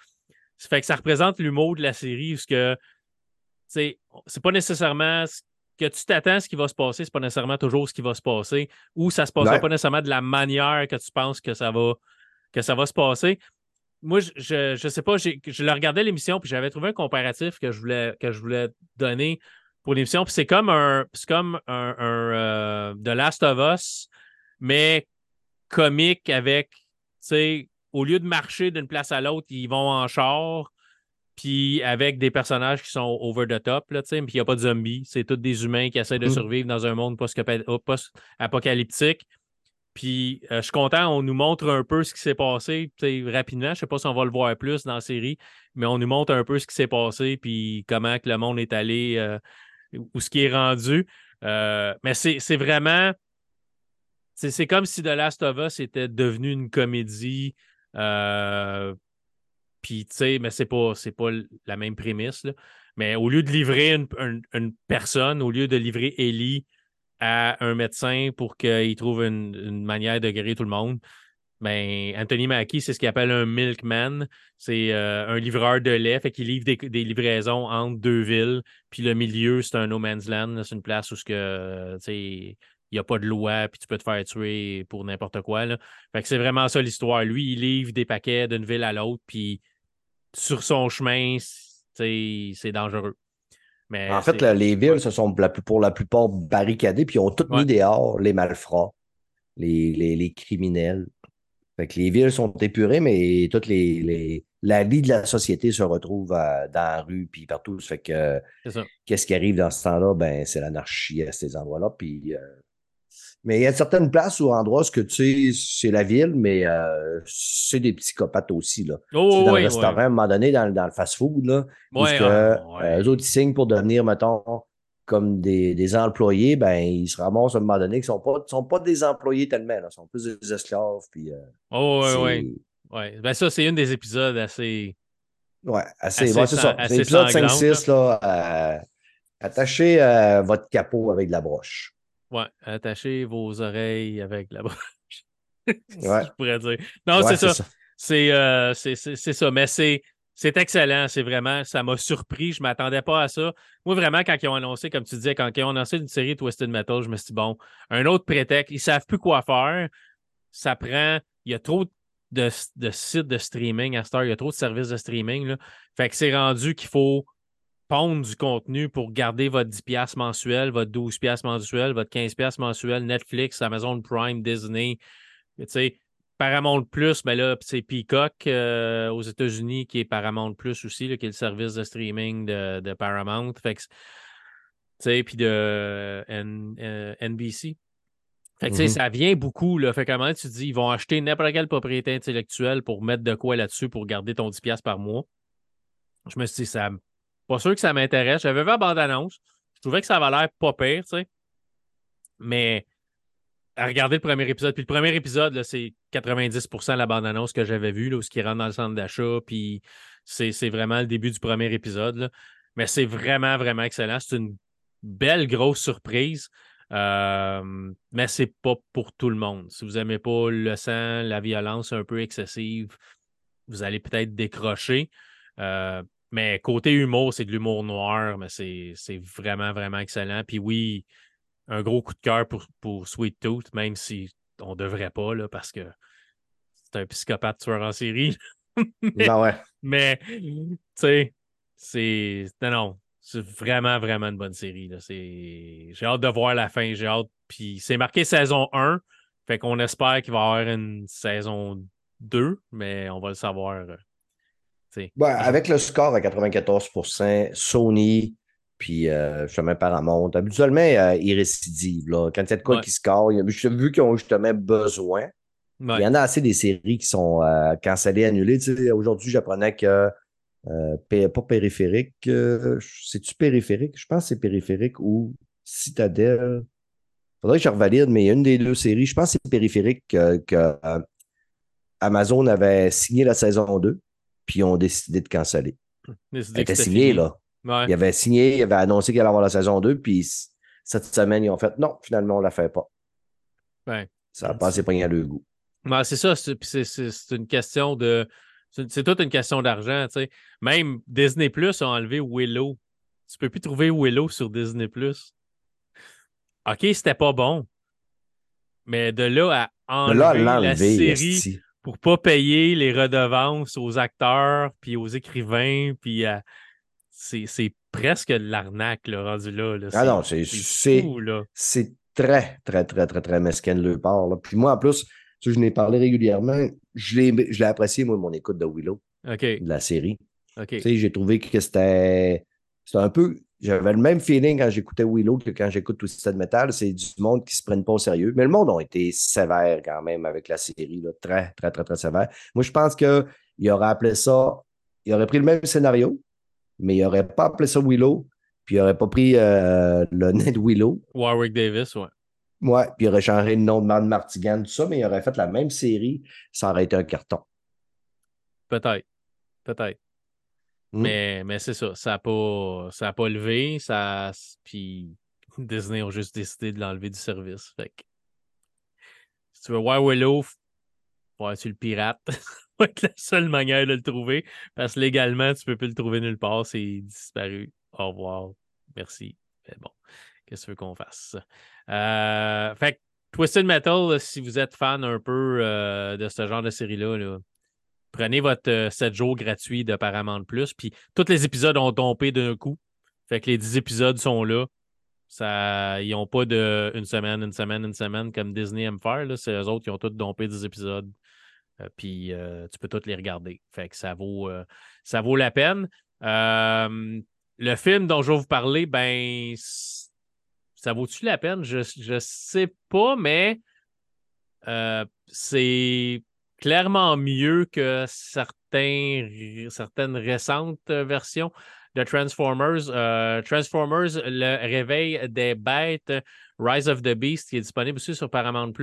Ça fait que ça représente l'humour de la série, parce que, tu sais, c'est pas nécessairement que tu t'attends à ce qui va se passer, c'est pas nécessairement toujours ce qui va se passer, ou ça se passera pas nécessairement de la manière que tu penses que ça va, que ça va se passer. Moi, je, je, sais pas, je le regardais l'émission, puis j'avais trouvé un comparatif que je voulais, que je voulais donner pour l'émission. Puis c'est comme un, c'est comme un, euh, The Last of Us, mais comique avec, tu sais, au lieu de marcher d'une place à l'autre, ils vont en char, puis avec des personnages qui sont over the top, là, puis il n'y a pas de zombies. C'est tous des humains qui essaient de mm. survivre dans un monde post-apocalyptique. Puis euh, je suis content, on nous montre un peu ce qui s'est passé rapidement. Je ne sais pas si on va le voir plus dans la série, mais on nous montre un peu ce qui s'est passé, puis comment que le monde est allé, euh, ou ce qui est rendu. Euh, mais c'est vraiment. C'est comme si The Last of Us était devenu une comédie puis, tu sais, mais c'est pas, pas la même prémisse. Mais au lieu de livrer une, personne, au lieu de livrer Ellie à un médecin pour qu'il trouve une, manière de guérir tout le monde, ben, Anthony Mackie, c'est ce qu'il appelle un milkman. C'est euh, un livreur de lait, fait qu'il livre des, livraisons entre deux villes. Puis le milieu, c'est un no man's land. C'est une place où il n'y a pas de loi, puis tu peux te faire tuer pour n'importe quoi. Fait que c'est vraiment ça l'histoire. Lui, il livre des paquets d'une ville à l'autre, puis sur son chemin, c'est dangereux. Mais en fait, les villes se sont pour la plupart barricadées, puis ils ont toutes mis dehors les malfrats, les, les, criminels. Fait que les villes sont épurées, mais toutes les, les la vie de la société se retrouve dans la rue, puis partout. Fait que qu'est-ce qui arrive dans ce temps-là? Ben, c'est l'anarchie à ces endroits-là. Puis euh, mais il y a certaines places ou endroits ce que tu sais, c'est la ville, mais euh, c'est des psychopathes aussi. Là. Oh, dans le restaurant, à un moment donné, dans, dans le fast-food, là, où que, euh, eux autres, ils signent pour devenir, mettons, comme des, des, employés, ben, ils se ramassent à un moment donné qui ne sont pas, sont pas des employés tellement, là, ils sont plus des esclaves. Puis, euh, oh, oui, oui. Ouais. Ben, ça, c'est un des épisodes assez. Ouais, assez. c'est ça. C'est l'épisode 5-6, là. attachez votre capot avec de la broche. Ouais, attachez vos oreilles avec la broche. je pourrais dire. Non, c'est ça. Euh, c'est ça. Mais c'est. C'est excellent, c'est vraiment, ça m'a surpris, je ne m'attendais pas à ça. Moi, vraiment, quand ils ont annoncé, comme tu disais, quand ils ont annoncé une série Twisted Metal, je me suis dit, bon, un autre prétexte, ils ne savent plus quoi faire. Ça prend, il y a trop de, sites de streaming à Star, il y a trop de services de streaming. Là. Fait que c'est rendu qu'il faut pondre du contenu pour garder votre 10$ mensuel, votre 12$ mensuel, votre 15$ mensuel, Netflix, Amazon Prime, Disney. Tu sais, Paramount Plus, mais là, c'est Peacock euh, aux États-Unis qui est Paramount Plus aussi, qui est le service de streaming de, Paramount. Fait puis de NBC. Euh, fait que, mm-hmm. ça vient beaucoup. Là. Fait comment tu dis, ils vont acheter n'importe quelle propriété intellectuelle pour mettre de quoi là-dessus pour garder ton 10$ par mois. Je me suis dit, ça pas sûr que ça m'intéresse. J'avais vu la bande-annonce. Je trouvais que ça avait l'air pas pire, tu sais. Mais à regarder le premier épisode. Puis le premier épisode, c'est 90% de la bande-annonce que j'avais vue, là, où ce qui rentre dans le centre d'achat. Puis c'est vraiment le début du premier épisode. Mais c'est vraiment, vraiment excellent. C'est une belle grosse surprise. Euh, mais c'est pas pour tout le monde. Si vous n'aimez pas le sang, la violence un peu excessive, vous allez peut-être décrocher. Euh, mais côté humour, c'est de l'humour noir, mais c'est vraiment, vraiment excellent. Puis oui, un gros coup de cœur pour, pour Sweet Tooth, même si on ne devrait pas, là, parce que c'est un psychopathe tueur en série. mais, ben ouais. mais tu sais, c'est. Non, non. c'est vraiment, vraiment une bonne série. J'ai hâte de voir la fin. J'ai hâte. Puis c'est marqué saison 1. Fait qu'on espère qu'il va y avoir une saison 2, mais on va le savoir. Euh, avec le score à 94% Sony, puis euh, chemin Paramount, habituellement, euh, ils récidivent. Là. Quand il y a de quoi qui score, j'ai vu qu'ils ont justement besoin. Il y en a assez des séries qui sont euh, cancellées, annulées. Aujourd'hui, j'apprenais que pas périphérique, c'est-tu périphérique? Je pense que c'est périphérique ou Citadel faudrait que je revalide, mais il y a une des deux séries, je pense que c'est périphérique que, euh, Amazon avait signé la saison 2, puis ils ont décidé de canceller. Elle était signée, là. Il avait signé, il avait annoncé qu'il allait avoir la saison 2, puis cette semaine, ils ont fait non, finalement, on ne la fait pas. Ça a passé pas à le goût. c'est ça, c'est une question de. C'est toute une question d'argent. Même Disney Plus a enlevé Willow. Tu peux plus trouver Willow sur Disney Plus. OK, c'était pas bon. Mais de là à enlever la série pour pas payer les redevances aux acteurs, puis aux écrivains, puis c'est presque de l'arnaque, rendu là. Ah non, c'est C'est très, très, très, très, très mesquin de leur part. Puis moi, en plus, je n'ai parlé régulièrement. Je l'ai apprécié, moi, mon écoute de Willow, de la série. J'ai trouvé que c'était un peu j'avais le même feeling quand j'écoutais Willow que quand j'écoute tout de Metal. C'est du monde qui ne se prenne pas au sérieux. Mais le monde a été sévère quand même avec la série. Là. Très, très, très, très sévère. Moi, je pense qu'il aurait appelé ça. Il aurait pris le même scénario, mais il n'aurait pas appelé ça Willow. Puis il n'aurait pas pris euh, le nez de Willow. Warwick Davis, ouais. Ouais, puis il aurait changé le nom de Man Martigan, tout ça, mais il aurait fait la même série. Ça aurait été un carton. Peut-être. Peut-être. Mm. Mais, mais c'est ça, ça n'a pas, ça pas levé. Ça, puis Disney ont juste décidé de l'enlever du service. Fait si tu veux voir Willow, ouais, tu le pirate. va être la seule manière de le trouver. Parce que légalement, tu ne peux plus le trouver nulle part. C'est disparu. Au revoir. Merci. Mais bon, qu'est-ce que tu veux qu'on fasse? Euh, fait Twisted Metal, si vous êtes fan un peu euh, de ce genre de série-là, là prenez votre 7 euh, jours gratuit de Paramount Plus, puis tous les épisodes ont tombé d'un coup. Fait que les 10 épisodes sont là. Ça, ils n'ont pas de une semaine, une semaine, une semaine comme Disney aime faire. C'est eux autres qui ont tous dompé 10 épisodes. Euh, puis euh, tu peux tous les regarder. Fait que ça vaut, ça vaut la peine. le film dont je vais vous parler, ben, ça vaut-tu la peine? Je ne sais pas, mais c'est clairement mieux que certaines récentes versions de Transformers. Euh, Transformers, le réveil des bêtes, Rise of the Beast, qui est disponible aussi sur Paramount.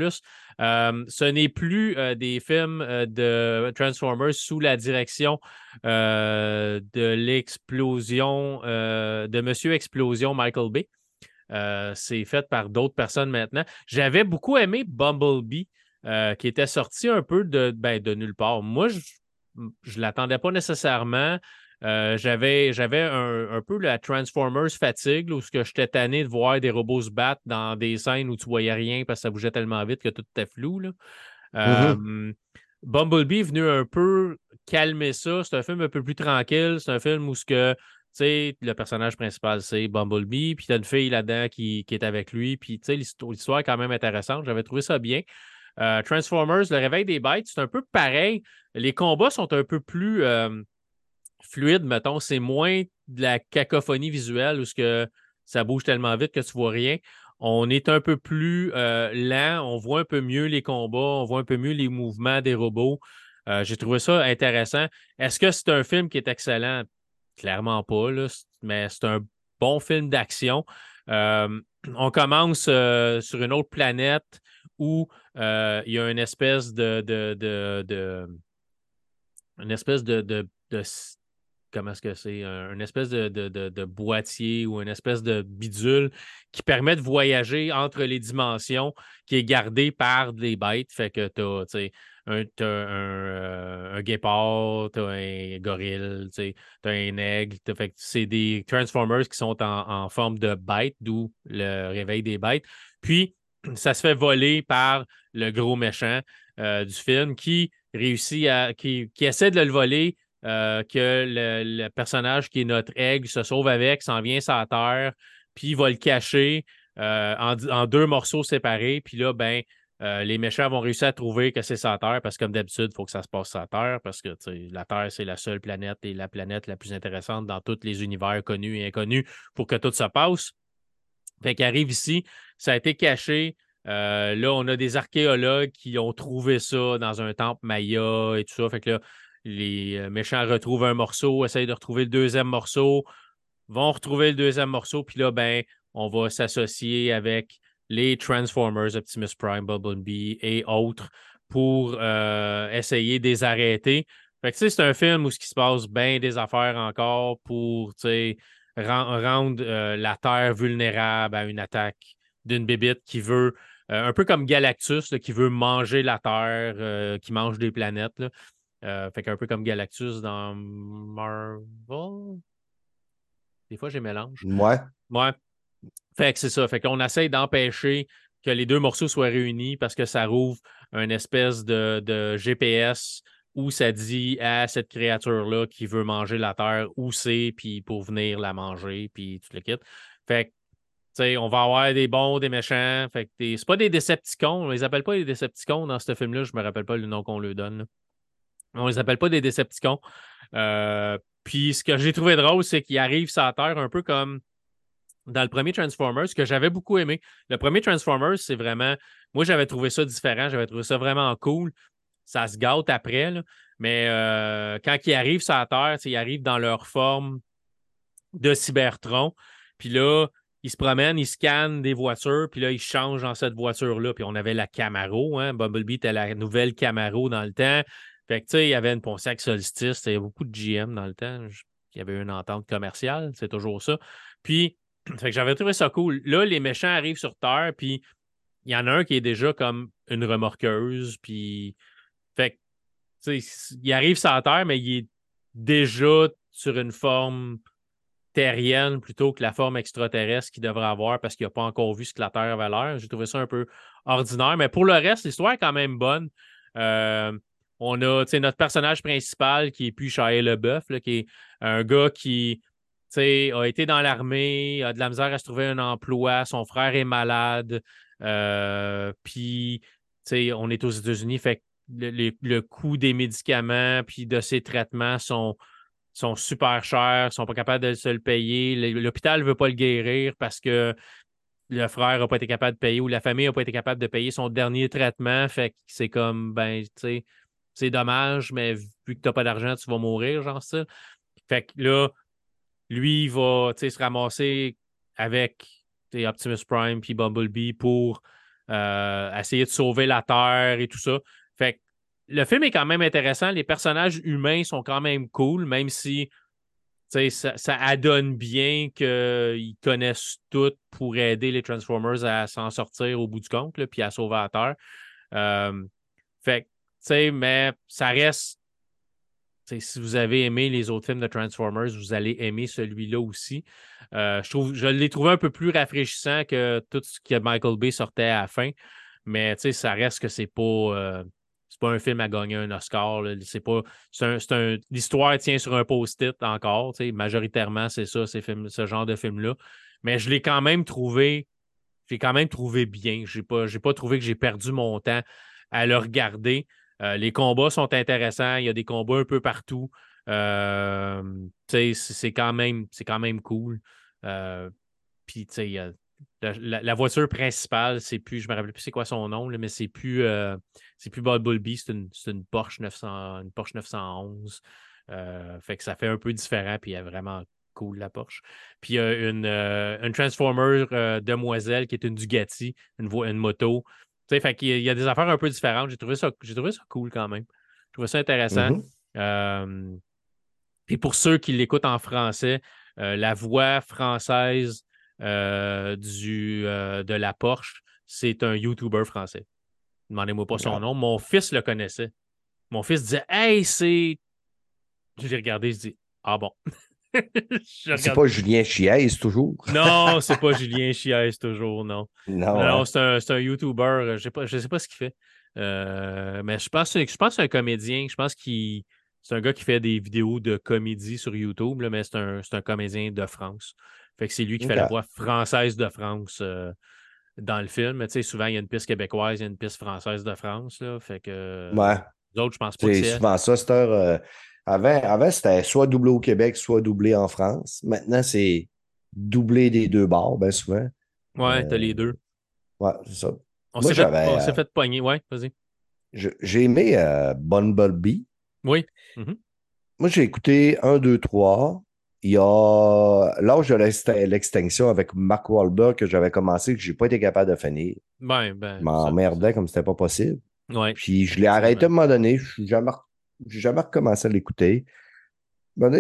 Euh, ce n'est plus euh, des films de Transformers sous la direction de l'explosion de Monsieur Explosion Michael Bay. C'est fait par d'autres personnes maintenant. J'avais beaucoup aimé Bumblebee. Euh, qui était sorti un peu de, ben, de nulle part. Moi, je ne l'attendais pas nécessairement. Euh, j'avais j'avais un, peu la Transformers fatigue, où ce que j'étais tanné de voir des robots se battre dans des scènes où tu voyais rien parce que ça bougeait tellement vite que tout était flou. Là. Mm-hmm. Bumblebee est venu un peu calmer ça. C'est un film un peu plus tranquille. C'est un film où ce que le personnage principal, c'est Bumblebee, puis tu as une fille là-dedans qui, qui, est avec lui, puis l'histoire est quand même intéressante. J'avais trouvé ça bien. Euh, Transformers, le réveil des bêtes, c'est un peu pareil. Les combats sont un peu plus euh, fluides, mettons. C'est moins de la cacophonie visuelle où que ça bouge tellement vite que tu vois rien. On est un peu plus euh, lent, on voit un peu mieux les combats, on voit un peu mieux les mouvements des robots. J'ai trouvé ça intéressant. Est-ce que c'est un film qui est excellent? Clairement pas, mais c'est un bon film d'action. on commence sur une autre planète où euh, il y a une espèce de, de, une espèce de, de, comment est-ce que c'est, une espèce de, boîtier ou une espèce de bidule qui permet de voyager entre les dimensions, qui est gardé par des bêtes. Fait que tu as, un, euh, un, guépard, tu as un gorille, tu as un aigle. Fait c'est des Transformers qui sont en, en forme de bêtes, d'où le réveil des bêtes. Puis, ça se fait voler par le gros méchant euh, du film qui réussit à. Qui, essaie de le voler, que le, personnage qui est notre aigle se sauve avec, s'en vient sur la terre, puis il va le cacher en, en, deux morceaux séparés. Puis là, ben, euh, les méchants vont réussir à trouver que c'est sa Terre parce que, comme d'habitude, il faut que ça se passe sur Terre parce que la Terre, c'est la seule planète et la planète la plus intéressante dans tous les univers connus et inconnus pour que tout se passe. Fait qu'arrive ici, ça a été caché. Euh, là, on a des archéologues qui ont trouvé ça dans un temple maya et tout ça. Fait que là, les euh, méchants retrouvent un morceau, essayent de retrouver le deuxième morceau, vont retrouver le deuxième morceau, puis là, ben, on va s'associer avec les Transformers, Optimus Prime, Bumblebee et autres pour euh, essayer de les arrêter. Fait que, c'est un film où ce qui se passe bien des affaires encore pour rendre euh, la Terre vulnérable à une attaque d'une bébite qui veut, euh, un peu comme Galactus, qui veut manger la Terre, qui mange des planètes. Là. fait qu'un peu comme Galactus dans Marvel. Des fois, j'ai mélange. Ouais. Ouais. Fait que c'est ça. Fait qu'on essaye d'empêcher que les deux morceaux soient réunis parce que ça rouvre une espèce de, GPS où ça dit à cette créature-là qui veut manger la Terre où c'est, puis pour venir la manger, puis tout le kit. Fait que, tu sais, on va avoir des bons, des méchants. Fait que c'est pas des Decepticons. On les appelle pas les Decepticons dans ce film-là. Je me rappelle pas le nom qu'on leur donne. On les appelle pas des Decepticons. Euh, puis ce que j'ai trouvé drôle, c'est qu'ils arrivent sur la Terre un peu comme dans le premier Transformers que j'avais beaucoup aimé. Le premier Transformers, c'est vraiment. Moi, j'avais trouvé ça différent, j'avais trouvé ça vraiment cool. Ça se gâte après, mais euh, quand ils arrivent sur la Terre, ils arrivent dans leur forme de Cybertron. Puis là, ils se promènent, ils scannent des voitures, puis là, ils changent dans cette voiture-là. Puis on avait la Camaro, hein? Bumblebee était la nouvelle Camaro dans le temps. Fait que, tu sais, il y avait une Pontiac Solstice, il y avait beaucoup de GM dans le temps. Il y avait une entente commerciale, c'est toujours ça. Puis, fait que j'avais trouvé ça cool. Là, les méchants arrivent sur Terre, puis il y en a un qui est déjà comme une remorqueuse, puis. Il arrive sur la Terre, mais il est déjà sur une forme terrienne plutôt que la forme extraterrestre qu'il devrait avoir parce qu'il n'a pas encore vu ce que la Terre avait l'air. J'ai trouvé ça un peu ordinaire. Mais pour le reste, l'histoire est quand même bonne. Euh, on a notre personnage principal qui est plus Shia LeBeouf, qui est un gars qui a été dans l'armée, a de la misère à se trouver un emploi, son frère est malade, euh, puis on est aux États-Unis, fait le, coût des médicaments puis de ces traitements sont, sont super chers, ils sont pas capables de se le payer. L'hôpital ne veut pas le guérir parce que le frère n'a pas été capable de payer ou la famille n'a pas été capable de payer son dernier traitement. Fait que c'est comme, ben, tu sais, c'est dommage, mais vu que tu n'as pas d'argent, tu vas mourir, genre ça. Fait que là, lui, il va se ramasser avec Optimus Prime puis Bumblebee pour euh, essayer de sauver la Terre et tout ça. Fait le film est quand même intéressant. Les personnages humains sont quand même cool, même si ça, ça, adonne bien qu'ils connaissent tout pour aider les Transformers à s'en sortir au bout du compte, puis à sauver la Terre. Euh, fait mais ça reste si vous avez aimé les autres films de Transformers, vous allez aimer celui-là aussi. Euh, je l'ai trouvé un peu plus rafraîchissant que tout ce que Michael Bay sortait à la fin. Mais ça reste que c'est pas, euh, pas un film à gagner un Oscar. C'est pas. un, l'histoire tient sur un post-it encore. Majoritairement, c'est ça, ce genre de film-là. Mais je l'ai quand même trouvé. J'ai quand même trouvé bien. Je n'ai pas, pas trouvé que j'ai perdu mon temps à le regarder. Euh, les combats sont intéressants. Il y a des combats un peu partout. Euh, c'est quand, même, quand même cool. Euh, puis, tu sais, la, voiture principale, c'est plus, je me rappelle plus c'est quoi son nom, mais c'est plus, c'est plus c'est une, une, Porsche 900, une Porsche 911. fait que ça fait un peu différent, puis elle est vraiment cool, la Porsche. Puis il y a une, une Transformer demoiselle qui est une Dugatti, une, une moto. Fait qu'il y a des affaires un peu différentes. J'ai trouvé ça, j'ai trouvé ça cool quand même. J'ai trouvé ça intéressant. Mm-hmm. Euh, et pour ceux qui l'écoutent en français, euh, la voix française euh, du, de la Porsche, c'est un YouTuber français. Demandez-moi pas son nom. Mon fils le connaissait. Mon fils disait Hey, c'est. J'ai regardé, je dis Ah bon? c'est pas Julien Chiez toujours? non, c'est pas Julien Chiez toujours, non. Non, hein? c'est un, un, YouTuber. Je ne sais pas ce qu'il fait. Euh, mais je pense, je pense que c'est un comédien. Je pense qu'il c'est un gars qui fait des vidéos de comédie sur YouTube, là, mais c'est un, un, comédien de France. Fait que c'est lui qui fait la voix française de France euh, dans le film. Mais tu sais, souvent, il y a une piste québécoise, il y a une piste française de France. Là, fait que. Ouais. Les autres, je pense pas que c'est. souvent ça, euh, avant, avant c'était soit doublé au Québec, soit doublé en France. Maintenant, c'est doublé des deux bords, bien souvent. Ouais, t'as les deux. Ouais, c'est ça. On s'est fait, fait pogner, ouais, vas-y. J'ai aimé euh, Bumblebee. Oui. Mm-hmm. Moi, j'ai écouté 1, 2, 3. Il y a l'âge de l'extinction avec Mark Wahlberg que j'avais commencé, que je n'ai pas été capable de finir. Ben, ben. Je m'emmerdais comme c'était pas possible. Ouais. Puis je l'ai arrêté à un moment donné. Je n'ai jamais, jamais recommencé à l'écouter.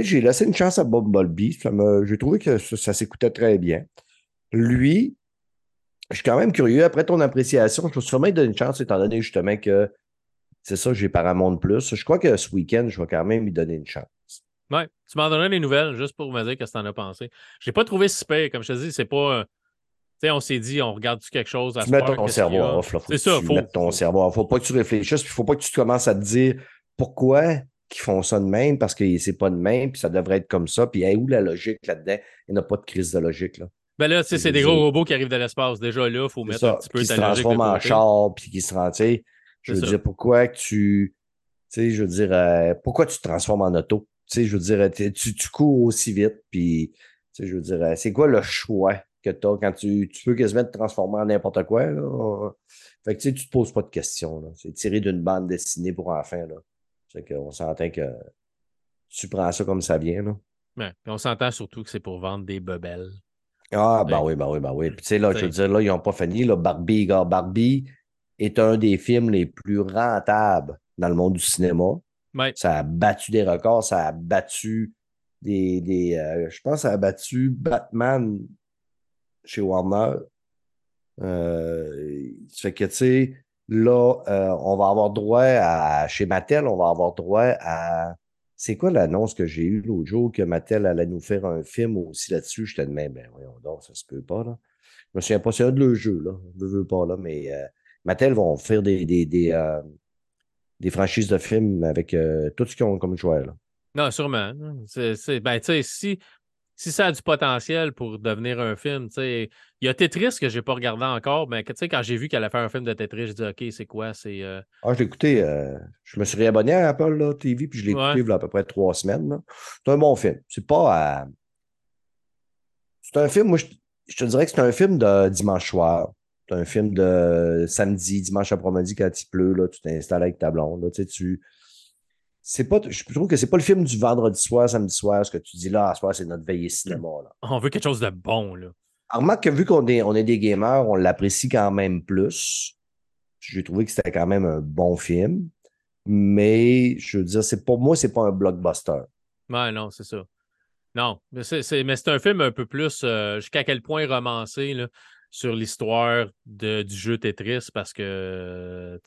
J'ai laissé une chance à Bumblebee. J'ai trouvé que ça, s'écoutait très bien. Lui, je suis quand même curieux. Après ton appréciation, je suis sûrement donné une chance, étant donné justement que c'est ça, j'ai Paramount Plus. Je crois que ce week-end, je vais quand même lui donner une chance. Ouais, tu m'en donneras des nouvelles juste pour me dire ce que tu en as pensé. Je n'ai pas trouvé super. Comme je te dis, c'est pas. Euh, tu sais, on s'est dit, on regarde-tu quelque chose à Tu mets ton cerveau off. C'est ça, faut. Mettre ton cerveau Faut pas que tu réfléchisses, puis faut pas que tu commences à te dire pourquoi ils font ça de même, parce que c'est pas de même, puis ça devrait être comme ça. Puis où la logique là-dedans? Il n'y a pas de crise de logique. Là. Ben là, c'est des gros robots qui arrivent de l'espace. Déjà là, il faut mettre un petit peu qui se transforment en char, puis qui se rendent. Je veux dire, pourquoi tu. Tu sais, je veux dire, euh, pourquoi tu te transformes en auto? Tu sais, je veux dire, tu, tu cours aussi vite, puis, tu sais, je veux dire, c'est quoi le choix que tu as quand tu, tu peux quasiment te transformer en n'importe quoi, là? Fait que, tu sais, tu te poses pas de questions. C'est tiré d'une bande dessinée pour enfants, là. C'est qu'on s'entend que tu prends ça comme ça vient, là. Ouais, on s'entend surtout que c'est pour vendre des bebelles. Ah, ben oui, ben oui, ben oui. Puis, tu sais, là, je veux dire, là, ils n'ont pas fini, là, Barbie, gars, Barbie, est un des films les plus rentables dans le monde du cinéma. Ça a battu des records, ça a battu des. des euh, je pense que ça a battu Batman chez Warner. Euh, fait que, tu sais, là, euh, on va avoir droit à. Chez Mattel, on va avoir droit à. C'est quoi l'annonce que j'ai eue l'autre jour que Mattel allait nous faire un film aussi là-dessus? J'étais de même, ben voyons donc, ça se peut pas, là. Je me souviens pas, c'est de le jeu, là. Je veux pas, là, mais Mattel vont faire des, des, des, euh, des franchises de films avec euh, tout ce qu'ils ont comme joueur. Non, sûrement. C'est, ben, si, si ça a du potentiel pour devenir un film, il y a Tetris que je n'ai pas regardé encore, mais quand j'ai vu qu'elle allait faire un film de Tetris, je dis OK, c'est quoi? C'est, euh, Ah, je l'ai écouté. je me suis réabonné à Apple là, TV, puis je l'ai écouté il y a à peu près trois semaines. C'est un bon film. C'est pas C'est un film, moi, je, je te dirais que c'est un film de dimanche soir un film de samedi, dimanche après-midi quand il pleut, là, tu t'installes avec ta blonde. Là, tu sais, tu... C'est pas, je trouve que c'est pas le film du vendredi soir, samedi soir, ce que tu dis là, à soir, c'est notre veillée cinéma. Là. On veut quelque chose de bon. Là. Alors, remarque que vu qu'on est, on est des gamers, on l'apprécie quand même plus. J'ai trouvé que c'était quand même un bon film. Mais je veux dire, c'est pour moi, c'est pas un blockbuster. Ouais, non, c'est ça. Non, mais c'est un film un peu plus euh, jusqu'à quel point romancé. Là sur l'histoire du jeu Tetris parce que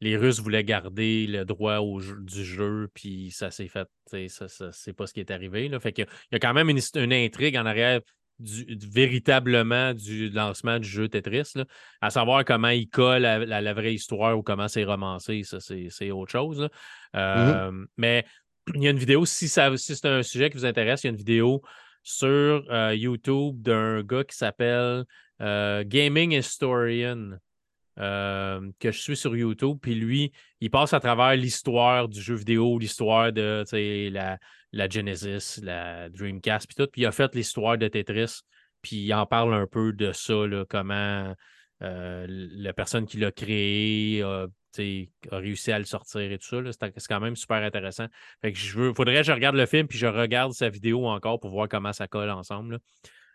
les Russes voulaient garder le droit au du jeu, puis ça s'est fait, ça, ça c'est pas ce qui est arrivé. Là. Fait qu'il y, a quand même une, intrigue en arrière du, véritablement du lancement du jeu Tetris, à savoir comment il colle à, la vraie histoire ou comment c'est romancé, ça c'est autre chose. Mmh euh, mais il y a une vidéo, si, si c'est un sujet qui vous intéresse, il y a une vidéo sur euh, YouTube d'un gars qui s'appelle euh, Gaming Historian. Euh, que je suis sur YouTube. Puis lui, il passe à travers l'histoire du jeu vidéo, l'histoire de la, la Genesis, la Dreamcast, puis tout. Puis il a fait l'histoire de Tetris. Puis il en parle un peu de ça, comment la personne qui l'a créé a a réussi à le sortir et tout ça. C'est quand même super intéressant. Fait que je veux, faudrait que je regarde le film puis je regarde sa vidéo encore pour voir comment ça colle ensemble.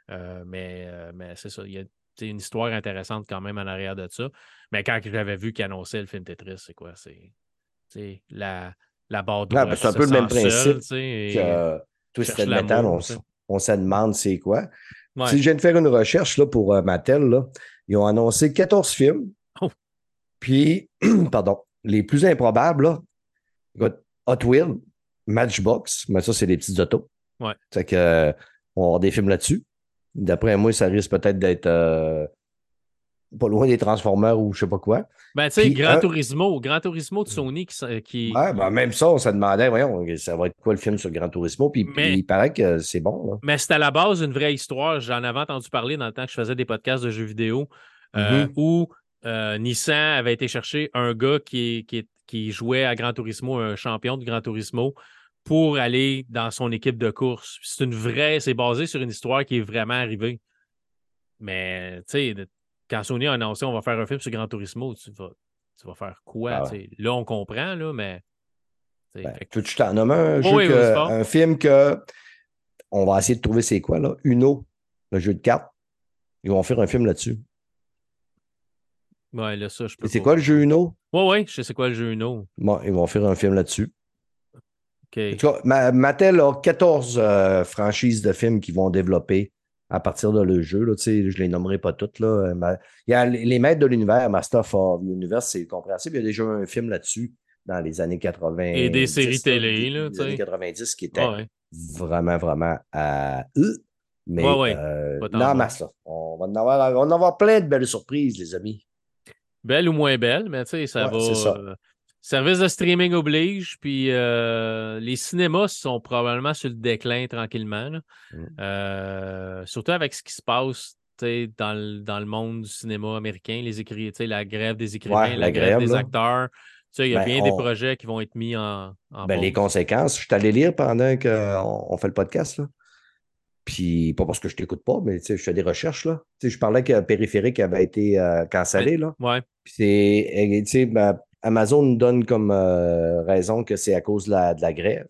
Euh, mais euh, mais c'est ça. Il y a une histoire intéressante quand même en arrière de ça. Mais quand j'avais vu qu'il annonçait le film Tetris, c'est quoi? C'est la, la barre de C'est un peu le même principe que Twisted Metal. On, on se demande c'est quoi. Si je viens de faire une recherche là, pour euh, Mattel, là, ils ont annoncé 14 films. Puis, pardon, les plus improbables, là, Hot Wheels, Matchbox, mais ça, c'est des petites autos. Ouais. C'est que, euh, on va avoir des films là-dessus. D'après moi, ça risque peut-être d'être euh, pas loin des Transformers ou je sais pas quoi. Ben, tu sais, Gran Turismo, Gran Turismo de Sony qui. qui... Ouais, ben, même ça, on se demandait, voyons, ça va être quoi le film sur Gran Turismo? Puis, il paraît que c'est bon. Mais c'est à la base une vraie histoire. J'en avais entendu parler dans le temps que je faisais des podcasts de jeux vidéo euh, mm-hmm. où euh, Nissan avait été chercher un gars qui, qui, qui jouait à Gran Turismo, un champion de Gran Turismo, pour aller dans son équipe de course. C'est une vraie, c'est basé sur une histoire qui est vraiment arrivée. Mais, tu sais, quand Sony a annoncé on va faire un film sur Gran Turismo, tu vas, tu vas faire quoi? Ah là, on comprend, là, mais. Ben, tu t'en nommes un, jeu un film que on va essayer de trouver c'est quoi, là? Uno, le jeu de cartes. Ils vont faire un film là-dessus. Ouais, là, ça, je peux. C'est quoi le jeu Uno? Ouais, ouais, je sais c'est quoi le jeu Uno. Bon, ils vont faire un film là-dessus. OK. En tout cas, Mattel a 14 euh, franchises de films qui vont développer à partir de le jeu. Là, je ne les nommerai pas toutes. Là. Il y a les maîtres de l'univers, Master of l'univers, c'est compréhensible. Il y a déjà un film là-dessus dans les années 80. Et des séries télé. Là, les années 90 qui étaient vraiment, vraiment à eux. Mais euh, non, masse, on va, en avoir, on va en avoir plein de belles surprises, les amis. Belle ou moins belle, mais tu sais, ça va. Ça. Service de streaming oblige, puis euh, les cinémas sont probablement sur le déclin tranquillement. Mm. Euh, surtout avec ce qui se passe dans le, dans le monde du cinéma américain, les la grève des écrivains, la, grève, des acteurs. Il y a ben, bien des projets qui vont être mis en. ben, les conséquences, je suis allé lire pendant qu'on on fait le podcast. Là. Puis, pas parce que je t'écoute pas, mais je fais des recherches. Là. je parlais que Périphérique avait été euh, cancellé. Là. Ouais. c'est, ben, Amazon nous donne comme euh, raison que c'est à cause de la, de la grève,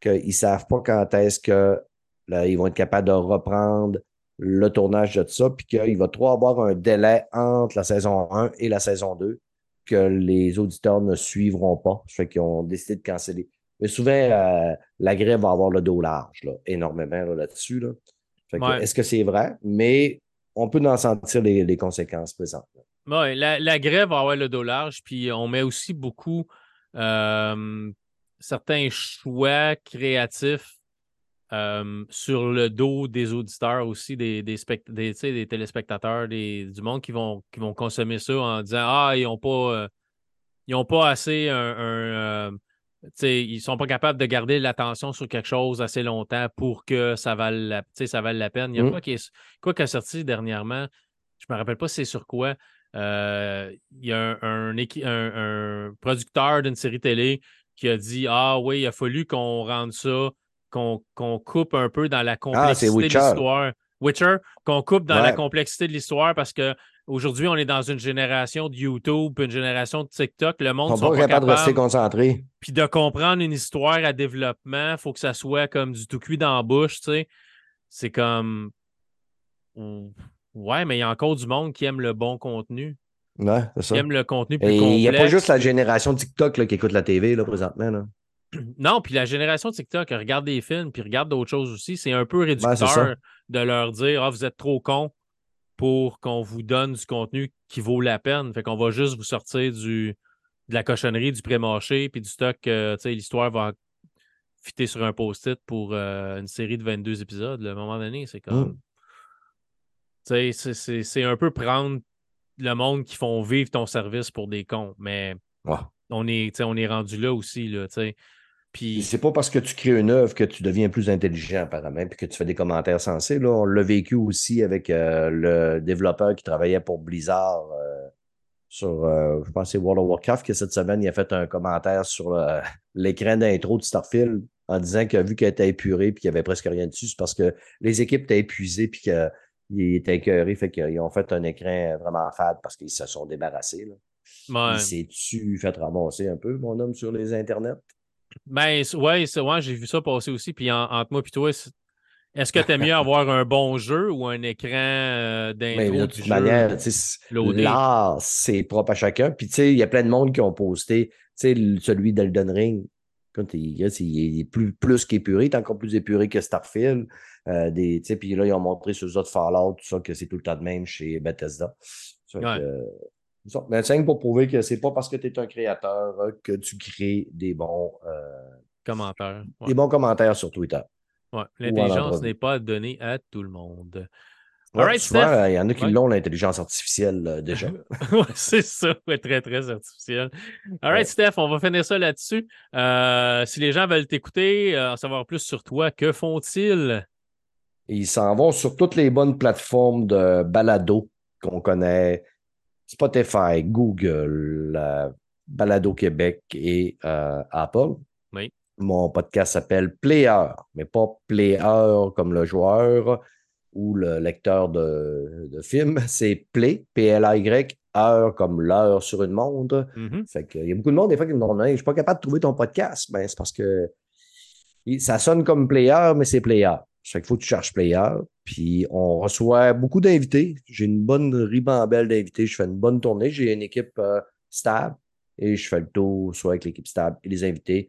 qu'ils ne savent pas quand est-ce que ils vont être capables de reprendre le tournage de ça, puis qu'il va trop avoir un délai entre la saison 1 et la saison 2 que les auditeurs ne suivront pas. Ça fait qu'ils ont décidé de canceller. Mais souvent, euh, la grève va avoir le dos large, là, énormément là-dessus. Là Est-ce que c'est vrai? Mais on peut en sentir les, conséquences présentes. Oui, la, grève va avoir le dos large, puis on met aussi beaucoup euh, certains choix créatifs euh, sur le dos des auditeurs aussi, des, des, des téléspectateurs, du monde qui vont, qui vont consommer ça en disant Ah, ils n'ont pas, ils ont pas assez un ils ne sont pas capables de garder l'attention sur quelque chose assez longtemps pour que ça vale la, ça la peine. Il y a mmh. quoi, qui est, quoi qui a sorti dernièrement, je ne me rappelle pas c'est sur quoi. Euh, il y a un, un, producteur d'une série télé qui a dit Ah oui, il a fallu qu'on rende ça, qu'on coupe un peu dans la ah, complexité de l'histoire. Witcher, qu'on coupe dans la complexité de l'histoire parce que Aujourd'hui, on est dans une génération de YouTube, une génération de TikTok. Le monde ne pas capable de rester concentré. Puis de comprendre une histoire à développement, il faut que ça soit comme du tout cuit dans la bouche, tu sais. C'est comme. Ouais, mais il y a encore du monde qui aime le bon contenu. Ouais, c'est ça. Qui aime le contenu plus complexe. Il n'y a pas juste la génération TikTok qui écoute la TV là, présentement. Non, puis la génération TikTok regarde des films puis regarde d'autres choses aussi. C'est un peu réducteur de leur dire Ah, vous êtes trop con pour qu'on vous donne du contenu qui vaut la peine. Fait qu'on va juste vous sortir du, de la cochonnerie, du pré-marché, puis du stock. Euh, l'histoire va fitter sur un post-it pour euh, une série de 22 épisodes. à un moment donné, c'est comme. C'est un peu prendre le monde qui font vivre ton service pour des cons. Mais on, est, on est rendu là aussi. Là, c'est pas parce que tu crées une œuvre que tu deviens plus intelligent, apparemment, puis que tu fais des commentaires sensés. Là. On l'a vécu aussi avec euh, le développeur qui travaillait pour Blizzard euh, sur, euh, je pense, c'est World of Warcraft, qui cette semaine, il a fait un commentaire sur l'écran d'intro de Starfield en disant que vu qu'elle était épurée puis qu'il n'y avait presque rien dessus, c'est parce que les équipes étaient épuisées puis qu'ils étaient écœurés, fait qu'ils ont fait un écran vraiment fade parce qu'ils se sont débarrassés. Là. Ouais. Il fait ramasser un peu, mon homme, sur les internets? Ben, ouais, ouais j'ai vu ça passer aussi. Puis entre moi et toi, est-ce que tu aimes mieux avoir un bon jeu ou un écran euh, d'intro? De toute manière, l'art, c'est propre à chacun. Puis, tu sais, il y a plein de monde qui ont posté, tu sais, celui d'Elden Ring. Quand il, est plus, plus qu'épuré, il est encore plus épuré que Starfield. Euh, des, puis là, ils ont montré sur les autres Fallout, tout ça, que c'est tout le temps de même chez Bethesda. Mais c'est pour prouver que c'est pas parce que tu es un créateur euh, que tu crées des bons euh, commentaires. Des bons commentaires sur Twitter. Ouais. L'intelligence n'est pas donnée à tout le monde. Ouais, souvent, il y en a qui l'ont, l'intelligence artificielle, déjà. c'est ça. très, très artificiel. All right, Steph, on va finir ça là-dessus. si les gens veulent t'écouter, en savoir plus sur toi, que font-ils? Ils s'en vont sur toutes les bonnes plateformes de balado qu'on connaît. Spotify, Google, Balado Québec et euh, Apple. Oui. Mon podcast s'appelle Player, mais pas Player comme le joueur ou le lecteur de, de film. C'est Play, P-L-A-Y, heure comme l'heure sur une montre. Mm-hmm. Fait que, il y a beaucoup de monde des fois qui me demandent Je ne suis pas capable de trouver ton podcast. Ben, c'est parce que ça sonne comme Player, mais c'est Player. Fait qu'il faut que tu cherches Player. Puis on reçoit beaucoup d'invités. J'ai une bonne ribambelle d'invités. Je fais une bonne tournée. J'ai une équipe euh, stable et je fais le tour soit avec l'équipe stable et les invités.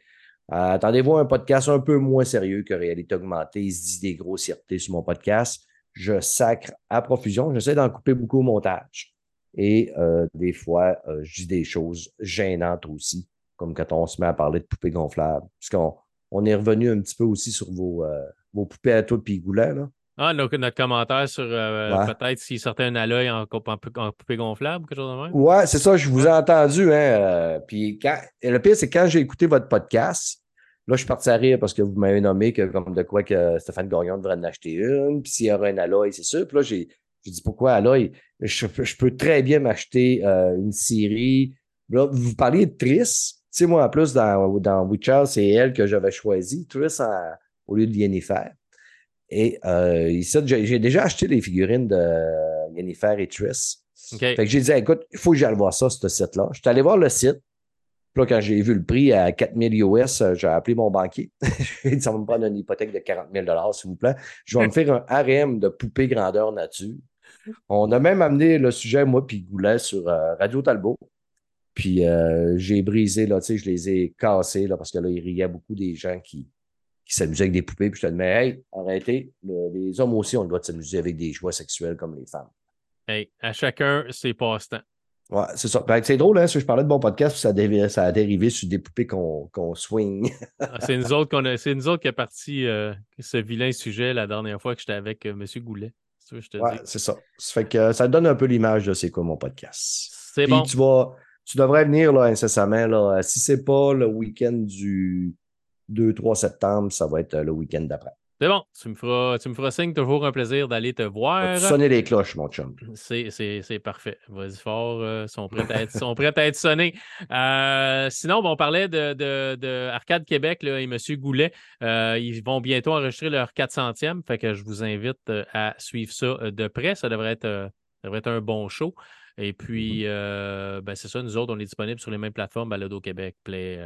Euh, attendez-vous un podcast un peu moins sérieux que Réalité Augmentée. Il se dit des grossièretés sur mon podcast. Je sacre à profusion. J'essaie d'en couper beaucoup au montage. Et euh, des fois, je dis des choses gênantes aussi, comme quand on se met à parler de poupées gonflables. Parce on est revenu un petit peu aussi sur vos, vos poupées à toi de Là. Ah, notre, notre commentaire sur euh, peut-être s'il sortait un alloy en, en, poupée gonflable ou quelque chose de même. Ouais, c'est ça, je vous ai entendu. Hein, euh, puis le pire, c'est quand j'ai écouté votre podcast, là, je suis parti à rire parce que vous m'avez nommé que, comme de quoi que Stéphane Gagnon devrait en acheter une. Puis s'il y aurait un alloy, c'est sûr. Puis là, j'ai dit pourquoi alloy? Je, je peux très bien m'acheter euh, une série. Là, vous parliez de Triss. Sais, moi, en plus, dans, dans Witcher, c'est elle que j'avais choisi. Triss au lieu de Yennefer. Et euh, j'ai déjà acheté des figurines de Yennefer et Triss. Fait que j'ai dit, écoute, il faut que j'aille voir ça, ce site-là. Je suis allé voir le site. Puis là, quand j'ai vu le prix à 4000 US, j'ai appelé mon banquier. j'ai dit, ça va me prendre une hypothèque de 40 000 s'il vous plaît. Je vais me faire un RM de poupée grandeur nature. On a même amené le sujet, moi, puis Goulet, sur euh, Radio Talbot. Puis j'ai brisé, là, tu sais, je les ai cassés, là, parce que là, il riait beaucoup des gens qui, qui s'amusait avec des poupées. Puis je te dis, mais hey, arrêtez. les hommes aussi ont le droit de s'amuser avec des joies sexuelles comme les femmes. Hey, à chacun ses passe-temps. Ouais, c'est ça. Ben, c'est drôle, hein, si je parlais de mon podcast, ça a, ça a dérivé sur des poupées qu'on swing. Ah, c'est nous autres qu'on a, c'est nous autres qui a parti euh, ce vilain sujet la dernière fois que j'étais avec euh, M. Goulet. Ouais, c'est ça. Ça fait que ça donne un peu l'image de c'est quoi mon podcast. C'est bon. Tu vas, tu devrais venir là, incessamment. Là, si c'est pas le week-end du 2-3 septembre, ça va être euh, le week-end d'après. C'est bon, tu me, feras, tu me feras signe, toujours un plaisir d'aller te voir. Sonner les cloches, mon chum? C'est parfait. Vas-y fort, euh, sont, prêts à être, sont prêts à être sonnés. Euh, sinon, on parlait de, de, Arcade Québec là, et M. Goulet. ils vont bientôt enregistrer leur 400e, fait que je vous invite à suivre ça de près. Ça devrait être, ça devrait être un bon show. Et puis, mm-hmm. ben, c'est ça, nous autres, on est disponibles sur les mêmes plateformes, Balado Québec, Play,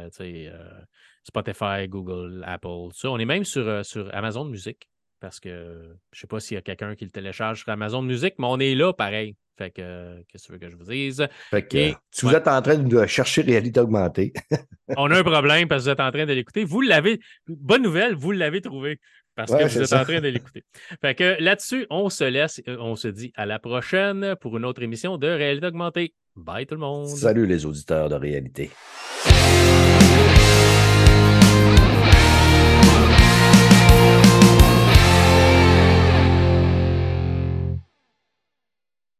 Spotify, Google, Apple. Ça. On est même sur, euh, sur Amazon Music parce que je ne sais pas s'il y a quelqu'un qui le télécharge sur Amazon Music, mais on est là pareil. Fait que, qu'est-ce que tu veux que je vous dise? Fait que, si vous êtes en train de chercher réalité augmentée. on a un problème parce que vous êtes en train de l'écouter. Vous l'avez, bonne nouvelle, vous l'avez trouvé parce que vous êtes en train de l'écouter. Fait que là-dessus, on se laisse, euh, on se dit à la prochaine pour une autre émission de Réalité augmentée. Bye tout le monde. Salut les auditeurs de Réalité.